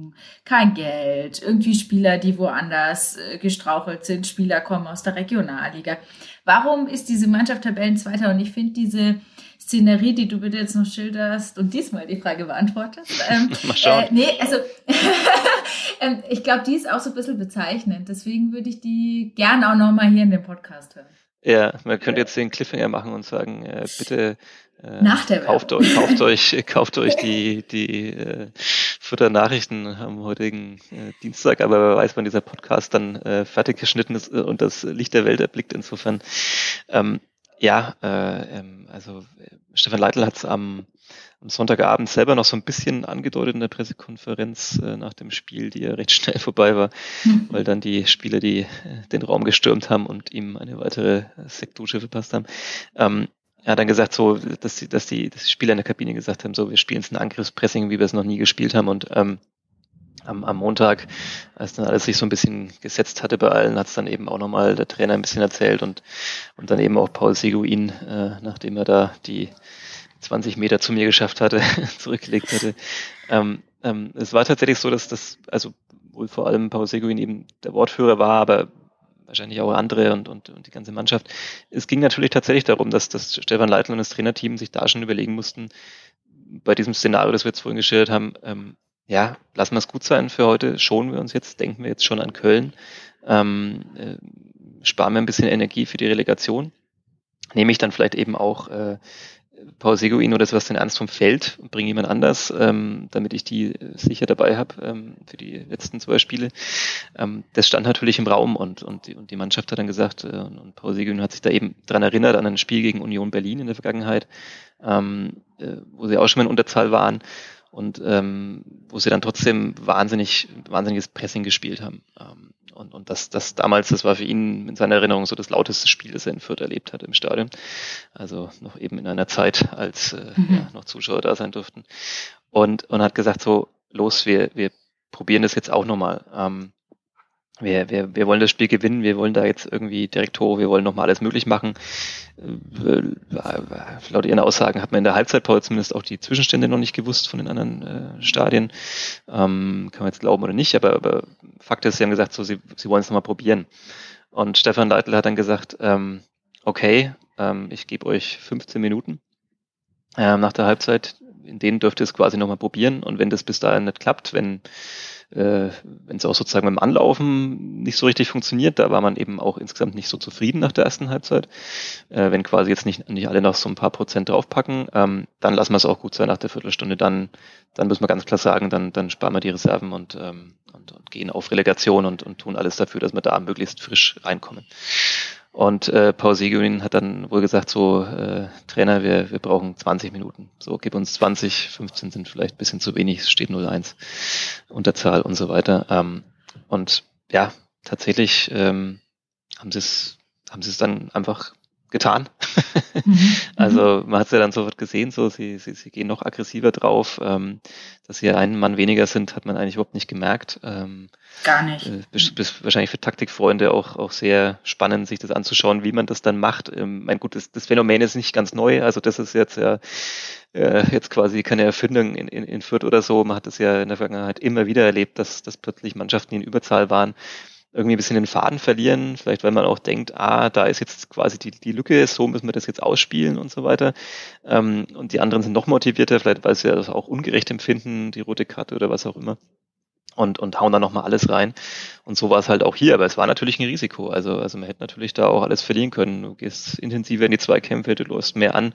kein Geld, irgendwie Spieler, die woanders äh, gestrauchelt sind, Spieler kommen aus der Regionalliga. Warum ist diese Mannschaft Tabellenzweiter? Und ich finde diese Szenerie, die du bitte jetzt noch schilderst und diesmal die Frage beantwortest. Ähm, Mal schauen. Äh, nee, also ähm, ich glaube, die ist auch so ein bisschen bezeichnend. Deswegen würde ich die gerne auch nochmal hier in dem Podcast hören. Ja, man könnte jetzt den Cliffhanger machen und sagen, äh, bitte äh, Nach der kauft euch, kauft euch, kauft euch die, die äh, Futter-Nachrichten am heutigen äh, Dienstag, aber wer weiß, wann dieser Podcast dann äh, fertig geschnitten ist und das Licht der Welt erblickt. Insofern ähm, ja, äh, ähm, also äh, Stefan Leitl hat es am, am Sonntagabend selber noch so ein bisschen angedeutet in der Pressekonferenz äh, nach dem Spiel, die ja recht schnell vorbei war, mhm. weil dann die Spieler, die äh, den Raum gestürmt haben und ihm eine weitere Sektdusche verpasst haben. Ähm, er hat dann gesagt, so, dass die, dass die, dass die Spieler in der Kabine gesagt haben, so, wir spielen jetzt ein Angriffspressing, wie wir es noch nie gespielt haben und ähm, am, am Montag, als dann alles sich so ein bisschen gesetzt hatte bei allen, hat es dann eben auch nochmal der Trainer ein bisschen erzählt und, und dann eben auch Paul Seguin, äh, nachdem er da die 20 Meter zu mir geschafft hatte, zurückgelegt hatte. Ähm, ähm, es war tatsächlich so, dass das, also wohl vor allem Paul Seguin eben der Wortführer war, aber wahrscheinlich auch andere und, und, und die ganze Mannschaft. Es ging natürlich tatsächlich darum, dass, dass Stefan Leitl und das Trainerteam sich da schon überlegen mussten, bei diesem Szenario, das wir jetzt vorhin geschildert haben, ähm, ja, lassen wir es gut sein für heute, schonen wir uns jetzt, denken wir jetzt schon an Köln, ähm, äh, sparen wir ein bisschen Energie für die Relegation, nehme ich dann vielleicht eben auch äh, Paul Seguin oder Sebastian Ernst vom Feld und bringe jemand anders, ähm, damit ich die sicher dabei habe ähm, für die letzten zwei Spiele. Ähm, das stand natürlich im Raum und, und, die, und die Mannschaft hat dann gesagt, äh, und Paul Seguin hat sich da eben dran erinnert an ein Spiel gegen Union Berlin in der Vergangenheit, ähm, äh, wo sie auch schon mal in Unterzahl waren und ähm, wo sie dann trotzdem wahnsinnig, wahnsinniges Pressing gespielt haben. Ähm, und, und das, das damals, das war für ihn in seiner Erinnerung so das lauteste Spiel, das er in Fürth erlebt hat im Stadion. Also noch eben in einer Zeit, als äh, mhm. ja, noch Zuschauer da sein durften. Und, und hat gesagt so, los, wir, wir probieren das jetzt auch nochmal. Ähm, wir, wir, wir wollen das Spiel gewinnen, wir wollen da jetzt irgendwie direkt hoch, wir wollen nochmal alles möglich machen. Äh, laut ihren Aussagen hat man in der Halbzeitpause zumindest auch die Zwischenstände noch nicht gewusst von den anderen äh, Stadien. Ähm, kann man jetzt glauben oder nicht, aber, aber Fakt ist, sie haben gesagt, so, sie, sie wollen es nochmal probieren. Und Stefan Leitl hat dann gesagt, ähm, okay, ähm, ich gebe euch 15 Minuten ähm, nach der Halbzeit, in denen dürft ihr es quasi nochmal probieren. Und wenn das bis dahin nicht klappt, wenn äh, wenn es auch sozusagen beim Anlaufen nicht so richtig funktioniert, da war man eben auch insgesamt nicht so zufrieden nach der ersten Halbzeit. Äh, wenn quasi jetzt nicht, nicht alle noch so ein paar Prozent draufpacken, ähm, dann lassen wir es auch gut sein nach der Viertelstunde. Dann, dann müssen wir ganz klar sagen, dann, dann sparen wir die Reserven und, ähm, und, und gehen auf Relegation und, und tun alles dafür, dass wir da möglichst frisch reinkommen. Und äh, Paul Seguin hat dann wohl gesagt, so, äh, Trainer, wir, wir brauchen 20 Minuten. So, gib uns 20, 15 sind vielleicht ein bisschen zu wenig, es steht 0-1, Unterzahl und so weiter. Ähm, und ja, tatsächlich ähm, haben sie es haben sie es dann einfach getan. Mhm. also man hat es ja dann sofort gesehen, so sie, sie, sie gehen noch aggressiver drauf. Ähm, dass sie einen Mann weniger sind, hat man eigentlich überhaupt nicht gemerkt. Ähm, Gar nicht. Äh, bis, bis wahrscheinlich für Taktikfreunde auch, auch sehr spannend, sich das anzuschauen, wie man das dann macht. Ähm, mein gut, das, das Phänomen ist nicht ganz neu. Also das ist jetzt ja äh, jetzt quasi keine Erfindung in, in, in Fürth oder so. Man hat es ja in der Vergangenheit immer wieder erlebt, dass, dass plötzlich Mannschaften, die in Überzahl waren, irgendwie ein bisschen den Faden verlieren, vielleicht weil man auch denkt, ah, da ist jetzt quasi die, die Lücke, so müssen wir das jetzt ausspielen und so weiter. Ähm, und die anderen sind noch motivierter, vielleicht weil sie das auch ungerecht empfinden, die rote Karte oder was auch immer. und, und hauen da nochmal alles rein. Und so war es halt auch hier, aber es war natürlich ein Risiko. Also, also man hätte natürlich da auch alles verlieren können. Du gehst intensiver in die Zweikämpfe, du läufst mehr an,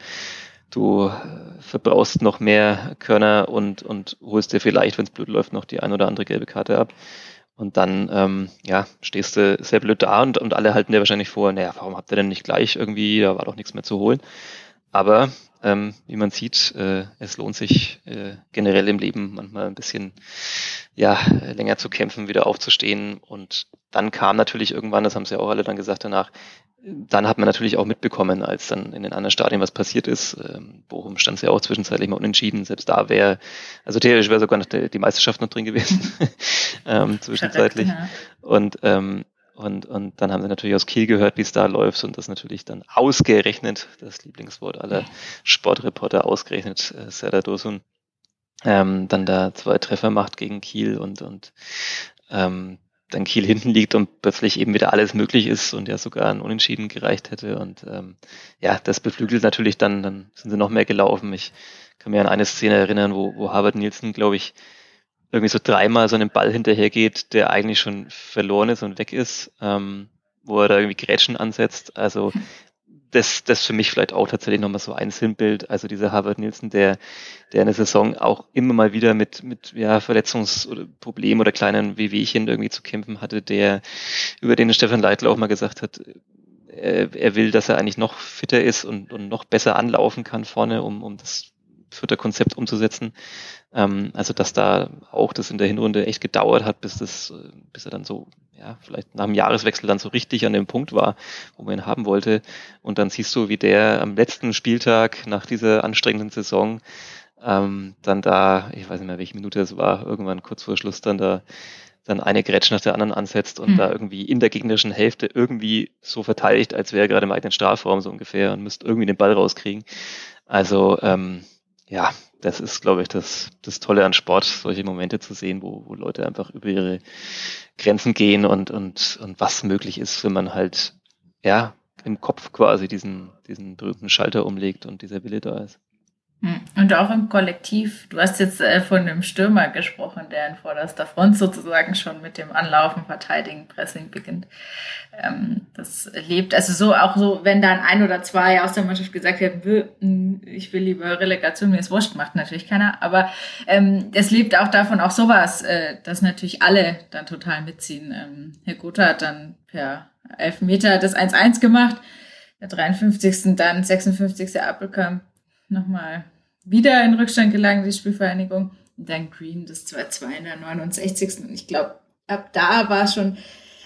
du äh, verbrauchst noch mehr Körner und, und holst dir vielleicht, wenn es blöd läuft, noch die ein oder andere gelbe Karte ab. Und dann, ähm, ja, stehst du sehr blöd da und, und alle halten dir wahrscheinlich vor, naja, warum habt ihr denn nicht gleich irgendwie, da war doch nichts mehr zu holen. Aber ähm, wie man sieht, äh, es lohnt sich äh, generell im Leben manchmal ein bisschen ja, länger zu kämpfen, wieder aufzustehen. Und dann kam natürlich irgendwann, das haben sie ja auch alle dann gesagt danach, dann hat man natürlich auch mitbekommen, als dann in den anderen Stadien was passiert ist. Ähm, Bochum stand ja auch zwischenzeitlich mal unentschieden. Selbst da wäre, also theoretisch wäre sogar noch die Meisterschaft noch drin gewesen, ähm, zwischenzeitlich. Verrückt, ja. Und ähm, und, und dann haben sie natürlich aus Kiel gehört, wie es da läuft und das natürlich dann ausgerechnet, das Lieblingswort aller Sportreporter, ausgerechnet äh, Serdar Dosun, ähm, dann da zwei Treffer macht gegen Kiel und, und ähm, dann Kiel hinten liegt und plötzlich eben wieder alles möglich ist und ja sogar ein Unentschieden gereicht hätte. Und ähm, ja, das beflügelt natürlich dann, dann sind sie noch mehr gelaufen. Ich kann mir an eine Szene erinnern, wo, wo Harvard Nielsen, glaube ich, irgendwie so dreimal so einen Ball hinterhergeht, der eigentlich schon verloren ist und weg ist, ähm, wo er da irgendwie Grätschen ansetzt. Also das, das für mich vielleicht auch tatsächlich nochmal so ein Sinnbild. Also dieser Harvard Nielsen, der, der in der Saison auch immer mal wieder mit, mit ja, Verletzungsproblemen oder kleinen Wehwehchen irgendwie zu kämpfen hatte, der, über den Stefan Leitl auch mal gesagt hat, er, er will, dass er eigentlich noch fitter ist und, und noch besser anlaufen kann vorne, um, um das vierte Konzept umzusetzen. Ähm, also dass da auch das in der Hinrunde echt gedauert hat, bis das, äh, bis er dann so, ja, vielleicht nach dem Jahreswechsel dann so richtig an dem Punkt war, wo man ihn haben wollte. Und dann siehst du, wie der am letzten Spieltag nach dieser anstrengenden Saison ähm, dann da, ich weiß nicht mehr, welche Minute es war, irgendwann kurz vor Schluss dann da dann eine Grätsch nach der anderen ansetzt und mhm. da irgendwie in der gegnerischen Hälfte irgendwie so verteidigt, als wäre er gerade im eigenen Strafraum so ungefähr und müsste irgendwie den Ball rauskriegen. Also ähm, ja, das ist, glaube ich, das, das Tolle an Sport, solche Momente zu sehen, wo, wo Leute einfach über ihre Grenzen gehen und, und, und was möglich ist, wenn man halt, ja, im Kopf quasi diesen, diesen berühmten Schalter umlegt und dieser Wille da ist. Hm. Und auch im Kollektiv. Du hast jetzt äh, von einem Stürmer gesprochen, der in vorderster Front sozusagen schon mit dem Anlaufen, Verteidigen, Pressing beginnt. Ähm, das lebt, also so auch so, wenn dann ein oder zwei aus der Mannschaft gesagt hm, ich will lieber Relegation, mir ist wurscht, macht natürlich keiner. Aber ähm, es lebt auch davon, auch sowas, äh, dass natürlich alle dann total mitziehen. Ähm, Herr Gotha hat dann per Elfmeter das 1-1 gemacht, der 53. dann 56. Appelkamp nochmal wieder in Rückstand gelangen, die Spielvereinigung. Und dann Green das 2-2 in der 69. Und ich glaube, ab da war schon,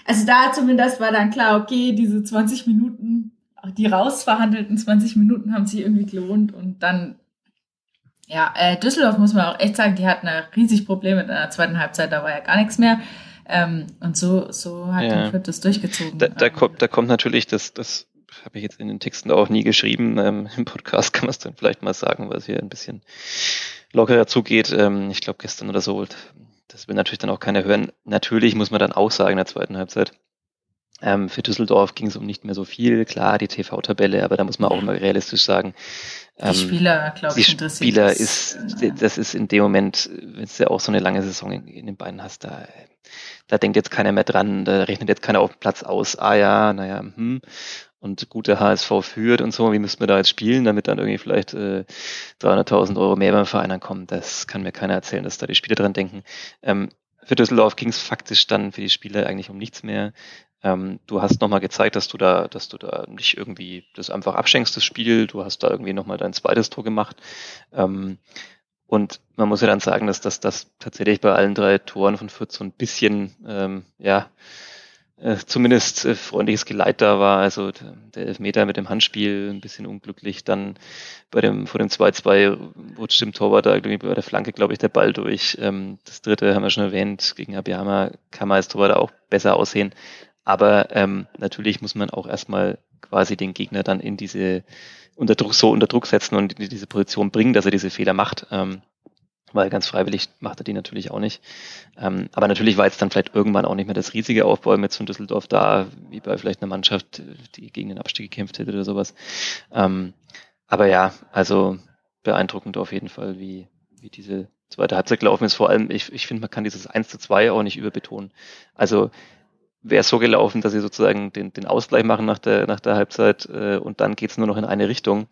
also da zumindest war dann klar, okay, diese 20 Minuten, auch die rausverhandelten 20 Minuten haben sich irgendwie gelohnt. Und dann, ja, äh, Düsseldorf muss man auch echt sagen, die hatten da riesig Probleme in der zweiten Halbzeit, da war ja gar nichts mehr. Ähm, und so, so hat ja. Fürth das durchgezogen. Da, da, kommt, da kommt natürlich das, das habe ich jetzt in den Texten auch nie geschrieben. Ähm, Im Podcast kann man es dann vielleicht mal sagen, weil es hier ein bisschen lockerer zugeht. Ähm, ich glaube gestern oder so. Das will natürlich dann auch keiner hören. Natürlich muss man dann auch sagen in der zweiten Halbzeit. Ähm, für Düsseldorf ging es um nicht mehr so viel. Klar, die TV-Tabelle, aber da muss man auch immer realistisch sagen. die ähm, Spieler, glaube ich, die Spieler ist, das ist in dem Moment, wenn du ja auch so eine lange Saison in, in den Beinen hast, da, da denkt jetzt keiner mehr dran, da rechnet jetzt keiner auf den Platz aus, ah ja, naja, hm und gute HSV führt und so, wie müssen wir da jetzt spielen, damit dann irgendwie vielleicht äh, 300.000 Euro mehr beim Verein ankommen. Das kann mir keiner erzählen, dass da die Spieler dran denken. Ähm, für Düsseldorf ging es faktisch dann für die Spieler eigentlich um nichts mehr. Ähm, du hast nochmal gezeigt, dass du da, dass du da nicht irgendwie das einfach abschenkst, das Spiel. Du hast da irgendwie nochmal dein zweites Tor gemacht. Ähm, und man muss ja dann sagen, dass das, das tatsächlich bei allen drei Toren von Fürth so ein bisschen, ähm, ja, äh, zumindest äh, freundliches Geleit da war. Also der Elfmeter mit dem Handspiel ein bisschen unglücklich. Dann bei dem vor dem 2-2 rutscht dem Torwart da irgendwie bei der Flanke, glaube ich, der Ball durch. Ähm, das dritte haben wir schon erwähnt. Gegen Abiyama kann man als Torwart auch besser aussehen. Aber ähm, natürlich muss man auch erstmal quasi den Gegner dann in diese unter Druck, so unter Druck setzen und in diese Position bringen, dass er diese Fehler macht. Ähm, weil ganz freiwillig macht er die natürlich auch nicht. Ähm, aber natürlich war jetzt dann vielleicht irgendwann auch nicht mehr das riesige Aufbäumen jetzt von Düsseldorf da, wie bei vielleicht einer Mannschaft, die gegen den Abstieg gekämpft hätte oder sowas. Ähm, aber ja, also beeindruckend auf jeden Fall, wie, wie diese zweite Halbzeit gelaufen ist. Vor allem, ich, ich finde, man kann dieses 1 zu 2 auch nicht überbetonen. Also wäre es so gelaufen, dass sie sozusagen den, den Ausgleich machen nach der, nach der Halbzeit äh, und dann geht's nur noch in eine Richtung,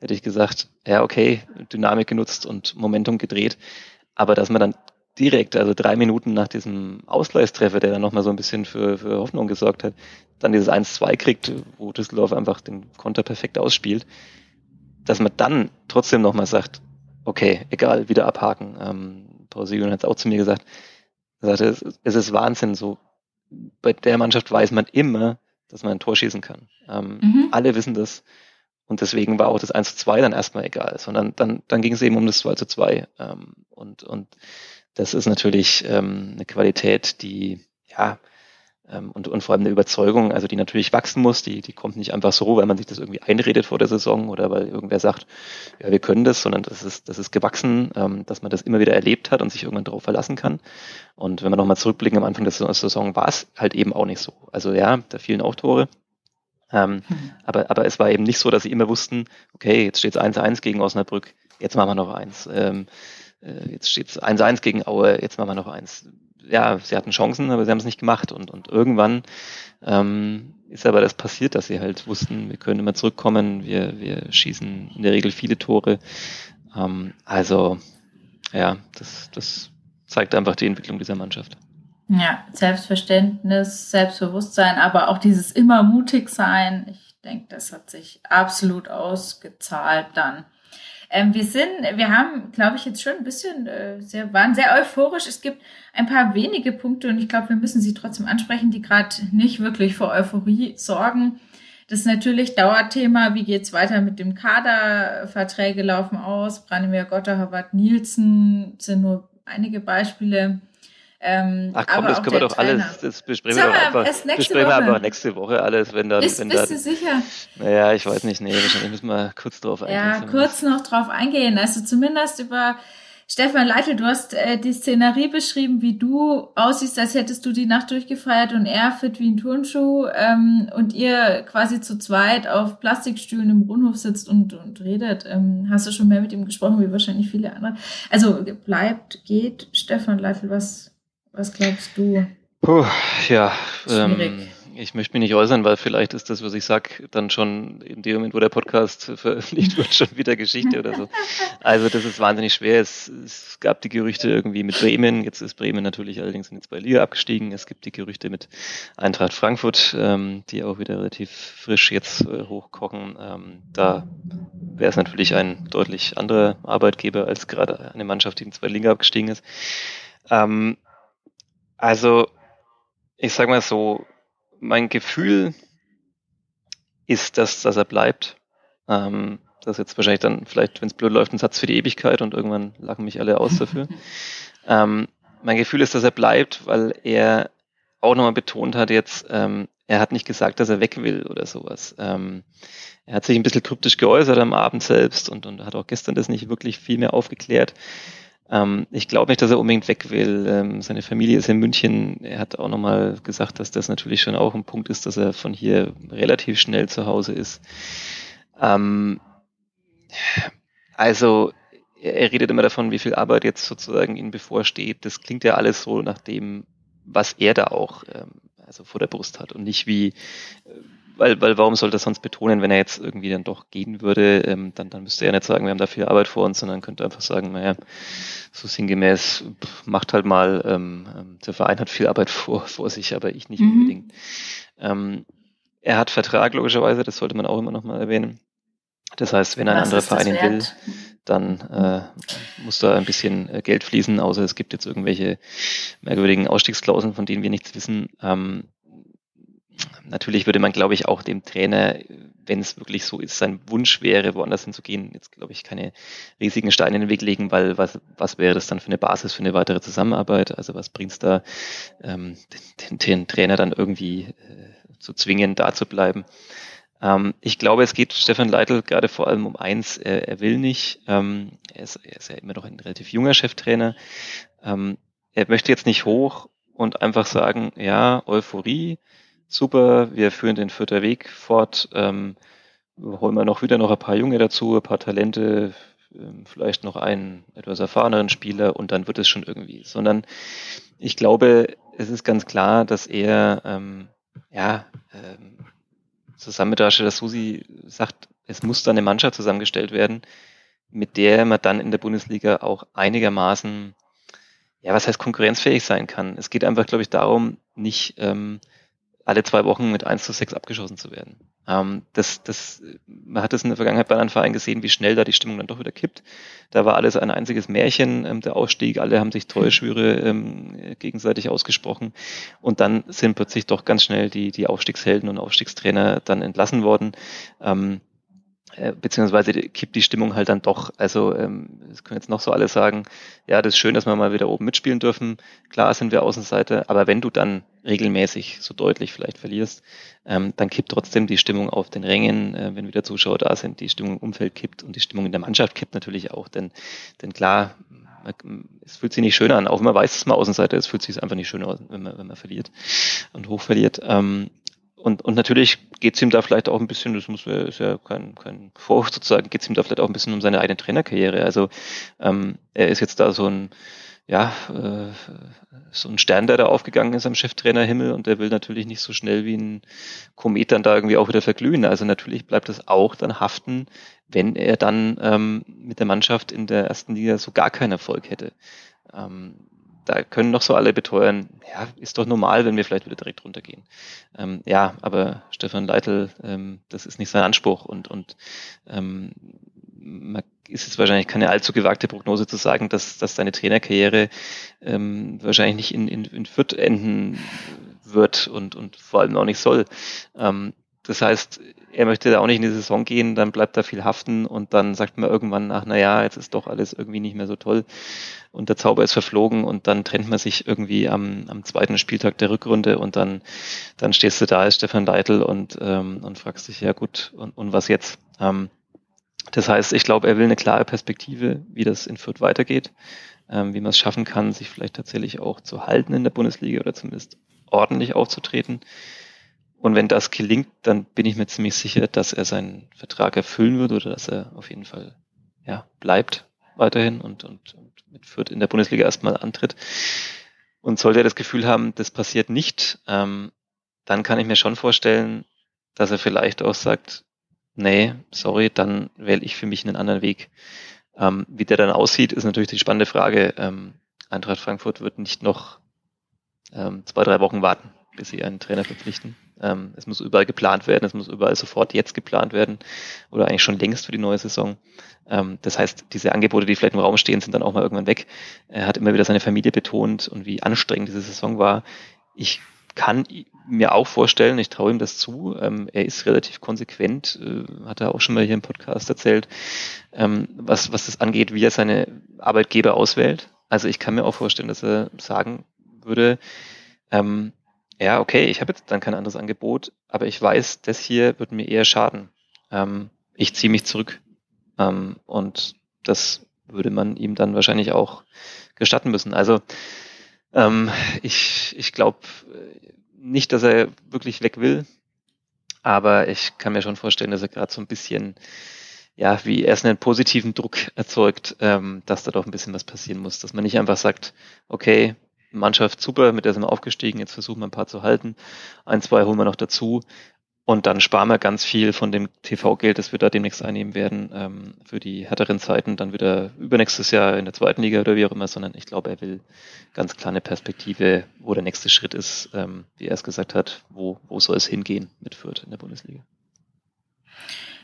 hätte ich gesagt, ja, okay, Dynamik genutzt und Momentum gedreht. Aber dass man dann direkt, also drei Minuten nach diesem Ausgleichstreffer, der dann nochmal so ein bisschen für, für Hoffnung gesorgt hat, dann dieses 1-2 kriegt, wo Düsseldorf einfach den Konter perfekt ausspielt, dass man dann trotzdem nochmal sagt, okay, egal, wieder abhaken. Ähm, Paul Siegel hat es auch zu mir gesagt, er sagte, es, es ist Wahnsinn, so bei der Mannschaft weiß man immer, dass man ein Tor schießen kann. Ähm, mhm. Alle wissen das. Und deswegen war auch das 1 zu 2 dann erstmal egal, sondern dann, dann ging es eben um das 2 zu 2. Ähm, und, und das ist natürlich ähm, eine Qualität, die, ja, ähm, und, und vor allem eine Überzeugung, also die natürlich wachsen muss, die, die kommt nicht einfach so, weil man sich das irgendwie einredet vor der Saison oder weil irgendwer sagt, ja, wir können das, sondern das ist, das ist gewachsen, ähm, dass man das immer wieder erlebt hat und sich irgendwann darauf verlassen kann. Und wenn wir nochmal zurückblicken, am Anfang der Saison war es halt eben auch nicht so. Also ja, da fielen auch Tore. Ähm, mhm. aber, aber es war eben nicht so, dass sie immer wussten, okay, jetzt steht es 1-1 gegen Osnabrück, jetzt machen wir noch eins. Ähm, äh, jetzt steht es 1-1 gegen Aue, jetzt machen wir noch eins ja, sie hatten Chancen, aber sie haben es nicht gemacht. Und, und irgendwann ähm, ist aber das passiert, dass sie halt wussten, wir können immer zurückkommen, wir, wir schießen in der Regel viele Tore. Ähm, also ja, das, das zeigt einfach die Entwicklung dieser Mannschaft. Ja, Selbstverständnis, Selbstbewusstsein, aber auch dieses immer mutig sein. Ich denke, das hat sich absolut ausgezahlt dann. Ähm, wir sind, wir haben, glaube ich, jetzt schon ein bisschen äh, sehr, waren sehr euphorisch. Es gibt ein paar wenige Punkte und ich glaube, wir müssen sie trotzdem ansprechen, die gerade nicht wirklich für Euphorie sorgen. Das ist natürlich Dauerthema. Wie geht's weiter mit dem Kader? Verträge laufen aus. Branimir Gotter, Harvard Nielsen sind nur einige Beispiele. Ähm, Ach komm, das können wir doch Trainer. alles, das besprechen wir einfach, besprechen wir einfach nächste Woche alles, wenn dann, Ist, wenn bist dann, du sicher? Naja, ich weiß nicht, nee, wahrscheinlich müssen wir kurz drauf eingehen. Ja, kurz noch drauf eingehen, also zumindest über Stefan Leitl, du hast äh, die Szenerie beschrieben, wie du aussiehst, als hättest du die Nacht durchgefeiert und er fit wie ein Turnschuh ähm, und ihr quasi zu zweit auf Plastikstühlen im Brunnenhof sitzt und, und redet. Ähm, hast du schon mehr mit ihm gesprochen, wie wahrscheinlich viele andere? Also bleibt, geht Stefan Leitl, was was glaubst du? Puh, ja, ähm, ich möchte mich nicht äußern, weil vielleicht ist das, was ich sag, dann schon in dem Moment, wo der Podcast veröffentlicht wird, schon wieder Geschichte oder so. Also das ist wahnsinnig schwer. Es, es gab die Gerüchte irgendwie mit Bremen. Jetzt ist Bremen natürlich allerdings in die zwei Liga abgestiegen. Es gibt die Gerüchte mit Eintracht Frankfurt, ähm, die auch wieder relativ frisch jetzt äh, hochkochen. Ähm, da wäre es natürlich ein deutlich anderer Arbeitgeber als gerade eine Mannschaft, die in zwei Liga abgestiegen ist. Ähm, also, ich sag mal so, mein Gefühl ist, dass, dass er bleibt. Ähm, das ist jetzt wahrscheinlich dann vielleicht, wenn es blöd läuft, ein Satz für die Ewigkeit und irgendwann lachen mich alle aus dafür. ähm, mein Gefühl ist, dass er bleibt, weil er auch nochmal betont hat jetzt, ähm, er hat nicht gesagt, dass er weg will oder sowas. Ähm, er hat sich ein bisschen kryptisch geäußert am Abend selbst und, und hat auch gestern das nicht wirklich viel mehr aufgeklärt. Ähm, ich glaube nicht, dass er unbedingt weg will. Ähm, seine Familie ist in München. Er hat auch nochmal gesagt, dass das natürlich schon auch ein Punkt ist, dass er von hier relativ schnell zu Hause ist. Ähm, also er, er redet immer davon, wie viel Arbeit jetzt sozusagen ihm bevorsteht. Das klingt ja alles so nach dem, was er da auch ähm, also vor der Brust hat und nicht wie weil, weil warum sollte er sonst betonen, wenn er jetzt irgendwie dann doch gehen würde, ähm, dann, dann müsste er nicht sagen, wir haben da viel Arbeit vor uns, sondern könnte einfach sagen, naja, so sinngemäß, pff, macht halt mal, ähm, ähm, der Verein hat viel Arbeit vor, vor sich, aber ich nicht mhm. unbedingt. Ähm, er hat Vertrag, logischerweise, das sollte man auch immer nochmal erwähnen. Das heißt, wenn ein Was anderer Verein ihn will, dann äh, muss da ein bisschen äh, Geld fließen, außer es gibt jetzt irgendwelche merkwürdigen Ausstiegsklauseln, von denen wir nichts wissen. Ähm, natürlich würde man, glaube ich, auch dem Trainer, wenn es wirklich so ist, sein Wunsch wäre, woanders hinzugehen, jetzt, glaube ich, keine riesigen Steine in den Weg legen, weil was, was wäre das dann für eine Basis für eine weitere Zusammenarbeit? Also was bringt es da, ähm, den, den, Trainer dann irgendwie äh, zu zwingen, da zu bleiben? Ähm, ich glaube, es geht Stefan Leitl gerade vor allem um eins, er, er will nicht, ähm, er, ist, er ist ja immer noch ein relativ junger Cheftrainer, ähm, er möchte jetzt nicht hoch und einfach sagen, ja, Euphorie, super, wir führen den vierter Weg fort, ähm, holen wir noch wieder noch ein paar Junge dazu, ein paar Talente, ähm, vielleicht noch einen etwas erfahreneren Spieler und dann wird es schon irgendwie. Sondern ich glaube, es ist ganz klar, dass er ähm, ja ähm, zusammen mit Rashida Susi sagt, es muss da eine Mannschaft zusammengestellt werden, mit der man dann in der Bundesliga auch einigermaßen, ja, was heißt konkurrenzfähig sein kann. Es geht einfach, glaube ich, darum, nicht ähm, alle zwei Wochen mit 1 zu 6 abgeschossen zu werden. Ähm, das, das, man hat es in der Vergangenheit bei anderen Vereinen gesehen, wie schnell da die Stimmung dann doch wieder kippt. Da war alles ein einziges Märchen, ähm, der Ausstieg, alle haben sich treue Schwüre ähm, gegenseitig ausgesprochen und dann sind plötzlich doch ganz schnell die, die Aufstiegshelden und Aufstiegstrainer dann entlassen worden. Ähm, äh, beziehungsweise kippt die Stimmung halt dann doch. Also ähm, das können jetzt noch so alle sagen, ja, das ist schön, dass wir mal wieder oben mitspielen dürfen. Klar sind wir Außenseite, aber wenn du dann regelmäßig so deutlich vielleicht verlierst, ähm, dann kippt trotzdem die Stimmung auf den Rängen, äh, wenn wieder Zuschauer da sind, die Stimmung im Umfeld kippt und die Stimmung in der Mannschaft kippt natürlich auch, denn, denn klar, es fühlt sich nicht schön an, auch wenn man weiß, dass man Außenseite ist, fühlt sich einfach nicht schön aus, wenn man, wenn man verliert und hoch verliert. Ähm, und, und natürlich geht es ihm da vielleicht auch ein bisschen, das muss ist ja kein, kein Vorwurf sozusagen, geht es ihm da vielleicht auch ein bisschen um seine eigene Trainerkarriere. Also ähm, er ist jetzt da so ein, ja, äh, so ein Stern, der da aufgegangen ist am Cheftrainerhimmel und der will natürlich nicht so schnell wie ein Komet dann da irgendwie auch wieder verglühen. Also natürlich bleibt das auch dann haften, wenn er dann ähm, mit der Mannschaft in der ersten Liga so gar keinen Erfolg hätte. Ähm, da können noch so alle beteuern, ja, ist doch normal, wenn wir vielleicht wieder direkt runtergehen. Ähm, ja, aber Stefan Leitl, ähm, das ist nicht sein Anspruch und, und ähm, man ist es wahrscheinlich keine allzu gewagte Prognose zu sagen, dass, dass seine Trainerkarriere ähm, wahrscheinlich nicht in, in, in Fürth enden wird und, und vor allem auch nicht soll. Ähm, das heißt, er möchte da auch nicht in die Saison gehen, dann bleibt da viel haften und dann sagt man irgendwann nach, na ja, jetzt ist doch alles irgendwie nicht mehr so toll und der Zauber ist verflogen und dann trennt man sich irgendwie am, am zweiten Spieltag der Rückrunde und dann, dann stehst du da als Stefan Leitl und, ähm, und fragst dich, ja gut, und, und was jetzt? Ähm, das heißt, ich glaube, er will eine klare Perspektive, wie das in Fürth weitergeht, ähm, wie man es schaffen kann, sich vielleicht tatsächlich auch zu halten in der Bundesliga oder zumindest ordentlich aufzutreten. Und wenn das gelingt, dann bin ich mir ziemlich sicher, dass er seinen Vertrag erfüllen wird oder dass er auf jeden Fall ja, bleibt weiterhin und, und, und mit Fürth in der Bundesliga erstmal antritt. Und sollte er das Gefühl haben, das passiert nicht, ähm, dann kann ich mir schon vorstellen, dass er vielleicht auch sagt, nee, sorry, dann wähle ich für mich einen anderen Weg. Ähm, wie der dann aussieht, ist natürlich die spannende Frage. Ähm, Eintracht Frankfurt wird nicht noch ähm, zwei, drei Wochen warten, bis sie einen Trainer verpflichten. Ähm, es muss überall geplant werden, es muss überall sofort jetzt geplant werden oder eigentlich schon längst für die neue Saison. Ähm, das heißt, diese Angebote, die vielleicht im Raum stehen, sind dann auch mal irgendwann weg. Er hat immer wieder seine Familie betont und wie anstrengend diese Saison war. Ich kann mir auch vorstellen, ich traue ihm das zu, ähm, er ist relativ konsequent, äh, hat er auch schon mal hier im Podcast erzählt, ähm, was, was das angeht, wie er seine Arbeitgeber auswählt. Also ich kann mir auch vorstellen, dass er sagen würde, ähm, ja, okay, ich habe jetzt dann kein anderes Angebot, aber ich weiß, das hier wird mir eher schaden. Ähm, ich ziehe mich zurück. Ähm, und das würde man ihm dann wahrscheinlich auch gestatten müssen. Also ähm, ich, ich glaube nicht, dass er wirklich weg will, aber ich kann mir schon vorstellen, dass er gerade so ein bisschen, ja, wie erst einen positiven Druck erzeugt, ähm, dass da doch ein bisschen was passieren muss, dass man nicht einfach sagt, okay, Mannschaft super, mit der sind wir aufgestiegen, jetzt versuchen wir ein paar zu halten. Ein, zwei holen wir noch dazu. Und dann sparen wir ganz viel von dem TV-Geld, das wir da demnächst einnehmen werden, ähm, für die härteren Zeiten, dann wieder übernächstes Jahr in der zweiten Liga oder wie auch immer, sondern ich glaube, er will ganz kleine Perspektive, wo der nächste Schritt ist, ähm, wie er es gesagt hat, wo, wo soll es hingehen mit Fürth in der Bundesliga.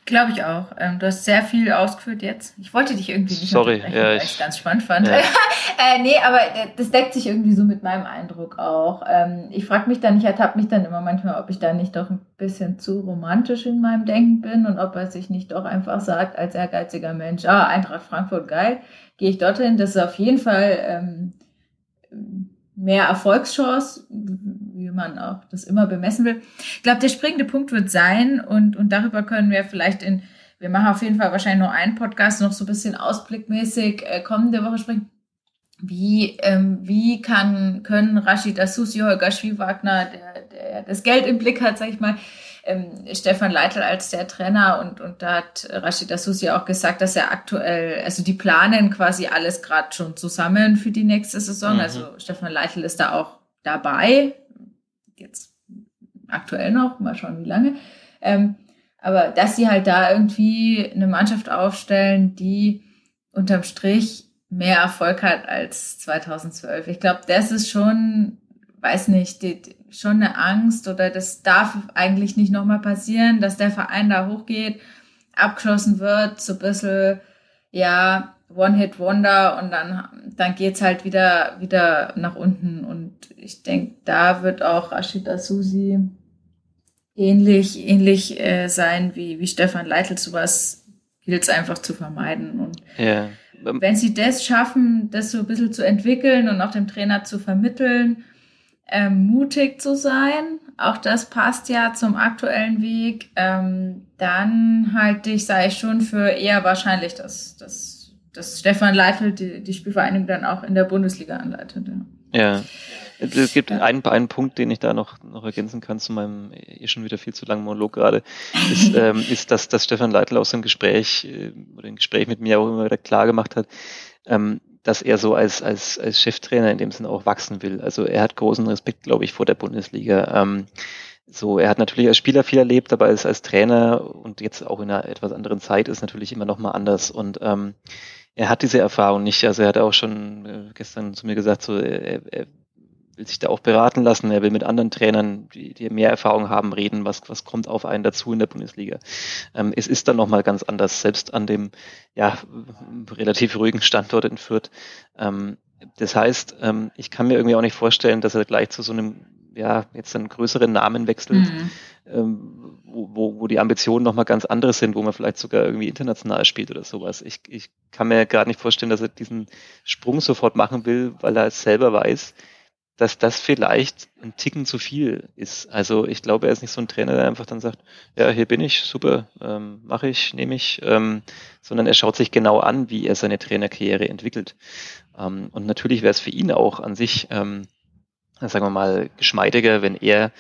Glaube ich auch. Ähm, du hast sehr viel ausgeführt jetzt. Ich wollte dich irgendwie nicht Sorry, ja, weil ich es ganz spannend fand. Ja. äh, nee, aber äh, das deckt sich irgendwie so mit meinem Eindruck auch. Ähm, ich frage mich dann, ich ertappe mich dann immer manchmal, ob ich da nicht doch ein bisschen zu romantisch in meinem Denken bin und ob er sich nicht doch einfach sagt, als ehrgeiziger Mensch, ah, Eintracht Frankfurt, geil, gehe ich dorthin. Das ist auf jeden Fall ähm, mehr Erfolgschance, man auch das immer bemessen will. Ich glaube, der springende Punkt wird sein und, und darüber können wir vielleicht in, wir machen auf jeden Fall wahrscheinlich nur einen Podcast, noch so ein bisschen ausblickmäßig äh, kommende Woche sprechen. Wie, ähm, wie kann, können Rashid Asusi, Holger Schwiewagner, der, der das Geld im Blick hat, sag ich mal, ähm, Stefan Leitl als der Trainer und, und da hat Rashida Susi auch gesagt, dass er aktuell, also die planen quasi alles gerade schon zusammen für die nächste Saison. Mhm. Also Stefan Leitl ist da auch dabei. Jetzt aktuell noch, mal schauen wie lange. Ähm, aber dass sie halt da irgendwie eine Mannschaft aufstellen, die unterm Strich mehr Erfolg hat als 2012. Ich glaube, das ist schon, weiß nicht, die, schon eine Angst oder das darf eigentlich nicht nochmal passieren, dass der Verein da hochgeht, abgeschossen wird, so ein bisschen, ja, One-Hit-Wonder und dann, dann geht's halt wieder, wieder nach unten. Und ich denke, da wird auch Rashida Susi ähnlich, ähnlich äh, sein wie, wie Stefan Leitl. Sowas gilt es einfach zu vermeiden. Und ja. wenn sie das schaffen, das so ein bisschen zu entwickeln und auch dem Trainer zu vermitteln, ähm, mutig zu sein, auch das passt ja zum aktuellen Weg, ähm, dann halte ich, sage ich schon für eher wahrscheinlich, dass, dass, dass Stefan Leitl die, die Spielvereinigung dann auch in der Bundesliga anleitet. Ja. ja. Es gibt ja. einen, einen Punkt, den ich da noch, noch ergänzen kann zu meinem eh schon wieder viel zu langen Monolog gerade, ist, ähm, ist dass, dass Stefan Leitl aus dem Gespräch äh, oder im Gespräch mit mir auch immer wieder klar gemacht hat, ähm, dass er so als, als, als Cheftrainer in dem Sinne auch wachsen will. Also er hat großen Respekt, glaube ich, vor der Bundesliga. Ähm, so, er hat natürlich als Spieler viel erlebt, aber als, als Trainer und jetzt auch in einer etwas anderen Zeit ist natürlich immer noch mal anders. Und ähm, er hat diese Erfahrung nicht. Also er hat auch schon äh, gestern zu mir gesagt, so er, er will sich da auch beraten lassen. Er will mit anderen Trainern, die, die mehr Erfahrung haben, reden, was, was kommt auf einen dazu in der Bundesliga. Ähm, es ist dann nochmal ganz anders, selbst an dem ja, relativ ruhigen Standort in Fürth. Ähm, das heißt, ähm, ich kann mir irgendwie auch nicht vorstellen, dass er gleich zu so einem, ja, jetzt einen größeren Namen wechselt, mhm. ähm, wo, wo die Ambitionen nochmal ganz andere sind, wo man vielleicht sogar irgendwie international spielt oder sowas. Ich, ich kann mir gar nicht vorstellen, dass er diesen Sprung sofort machen will, weil er es selber weiß, dass das vielleicht ein Ticken zu viel ist. Also ich glaube, er ist nicht so ein Trainer, der einfach dann sagt, ja, hier bin ich, super, ähm, mache ich, nehme ich, ähm, sondern er schaut sich genau an, wie er seine Trainerkarriere entwickelt. Ähm, und natürlich wäre es für ihn auch an sich, ähm, sagen wir mal, geschmeidiger, wenn er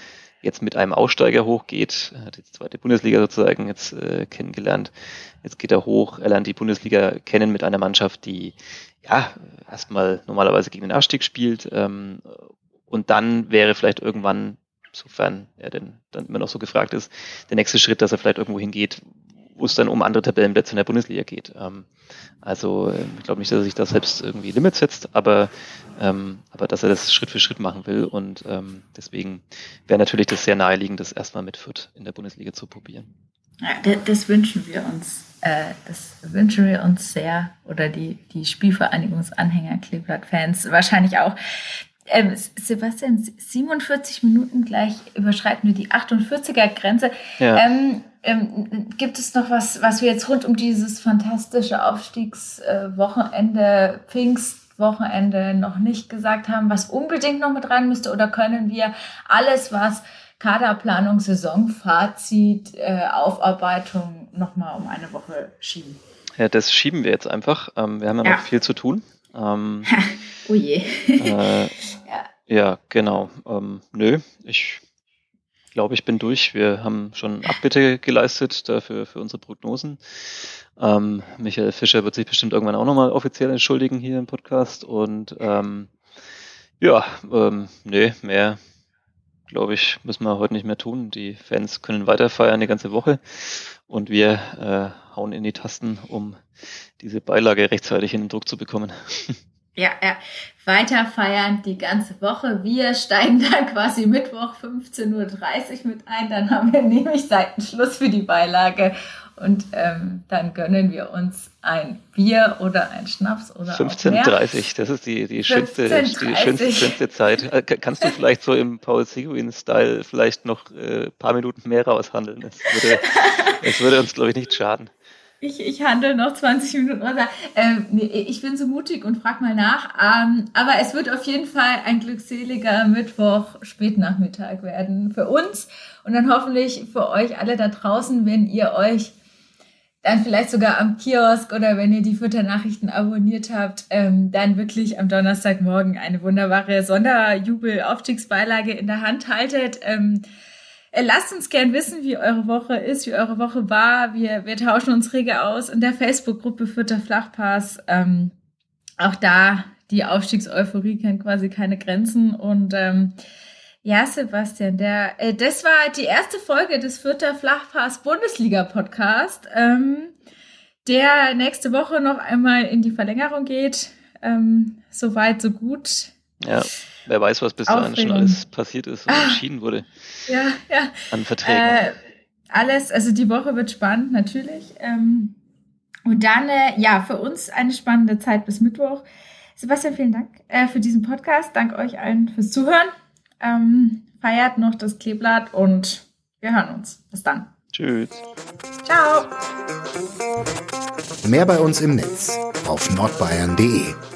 jetzt mit einem Aussteiger hochgeht, er hat die zweite Bundesliga sozusagen jetzt äh, kennengelernt, jetzt geht er hoch, er lernt die Bundesliga kennen mit einer Mannschaft, die ja, erstmal normalerweise gegen den Abstieg spielt. Ähm, und dann wäre vielleicht irgendwann, sofern er denn dann immer noch so gefragt ist, der nächste Schritt, dass er vielleicht irgendwo hingeht, wo es dann um andere Tabellenplätze in der Bundesliga geht. Ähm, also ähm, ich glaube nicht, dass er sich da selbst irgendwie Limits setzt, aber, ähm, aber dass er das Schritt für Schritt machen will. Und ähm, deswegen wäre natürlich das sehr naheliegend, das erstmal mit Fürth in der Bundesliga zu probieren. Ja, das wünschen wir uns. Äh, das wünschen wir uns sehr. Oder die, die Spielvereinigungsanhänger, Kleeblatt-Fans wahrscheinlich auch. Ähm, Sebastian, 47 Minuten gleich überschreiten wir die 48er-Grenze. Ja. Ähm, ähm, gibt es noch was, was wir jetzt rund um dieses fantastische Aufstiegswochenende, Pfingstwochenende noch nicht gesagt haben, was unbedingt noch mit rein müsste? Oder können wir alles, was Kaderplanung, Saisonfazit, äh, Aufarbeitung nochmal um eine Woche schieben? Ja, das schieben wir jetzt einfach. Ähm, wir haben ja, ja, noch viel zu tun. Ähm, oh je. äh, ja. ja. genau. Ähm, nö, ich glaube, ich bin durch. Wir haben schon Abbitte geleistet dafür für unsere Prognosen. Ähm, Michael Fischer wird sich bestimmt irgendwann auch nochmal offiziell entschuldigen hier im Podcast. Und ähm, ja, ähm, nee, mehr glaube ich, müssen wir heute nicht mehr tun. Die Fans können weiter feiern die ganze Woche und wir äh, hauen in die Tasten, um diese Beilage rechtzeitig in den Druck zu bekommen. Ja, ja. Weiter feiern die ganze Woche. Wir steigen dann quasi Mittwoch 15.30 Uhr mit ein. Dann haben wir nämlich Seitenschluss für die Beilage und ähm, dann gönnen wir uns ein Bier oder ein Schnaps oder 15.30 das ist die, die, schönste, die schönste, schönste Zeit. Äh, kannst du vielleicht so im Paul Seguin-Style vielleicht noch äh, paar Minuten mehr raushandeln? Es würde, es würde uns, glaube ich, nicht schaden. Ich, ich handle noch 20 Minuten runter. Ähm, nee, ich bin so mutig und frag mal nach. Ähm, aber es wird auf jeden Fall ein glückseliger Mittwoch Spätnachmittag werden für uns und dann hoffentlich für euch alle da draußen, wenn ihr euch dann vielleicht sogar am Kiosk oder wenn ihr die Fütternachrichten abonniert habt, ähm, dann wirklich am Donnerstagmorgen eine wunderbare Sonderjubel-Aufstiegsbeilage in der Hand haltet. Ähm, Äh, lasst uns gern wissen, wie eure Woche ist, wie eure Woche war. Wir, wir tauschen uns rege aus in der Facebook-Gruppe Vierter Flachpass. Ähm, auch da, die Aufstiegseuphorie kennt quasi keine Grenzen. Und ähm, ja, Sebastian, der, äh, das war die erste Folge des Vierter Flachpass Bundesliga Podcast, ähm, der nächste Woche noch einmal in die Verlängerung geht. Ähm, so so gut. Ja, wer weiß, was bis dahin schon alles passiert ist und ah, entschieden wurde. Ja, ja. An Verträgen. Äh, alles, also die Woche wird spannend, natürlich. Ähm, und dann, äh, ja, für uns eine spannende Zeit bis Mittwoch. Sebastian, vielen Dank äh, für diesen Podcast. Dank euch allen fürs Zuhören. Ähm, feiert noch das Kleeblatt und wir hören uns. Bis dann. Tschüss. Ciao. Mehr bei uns im Netz auf nordbayern.de.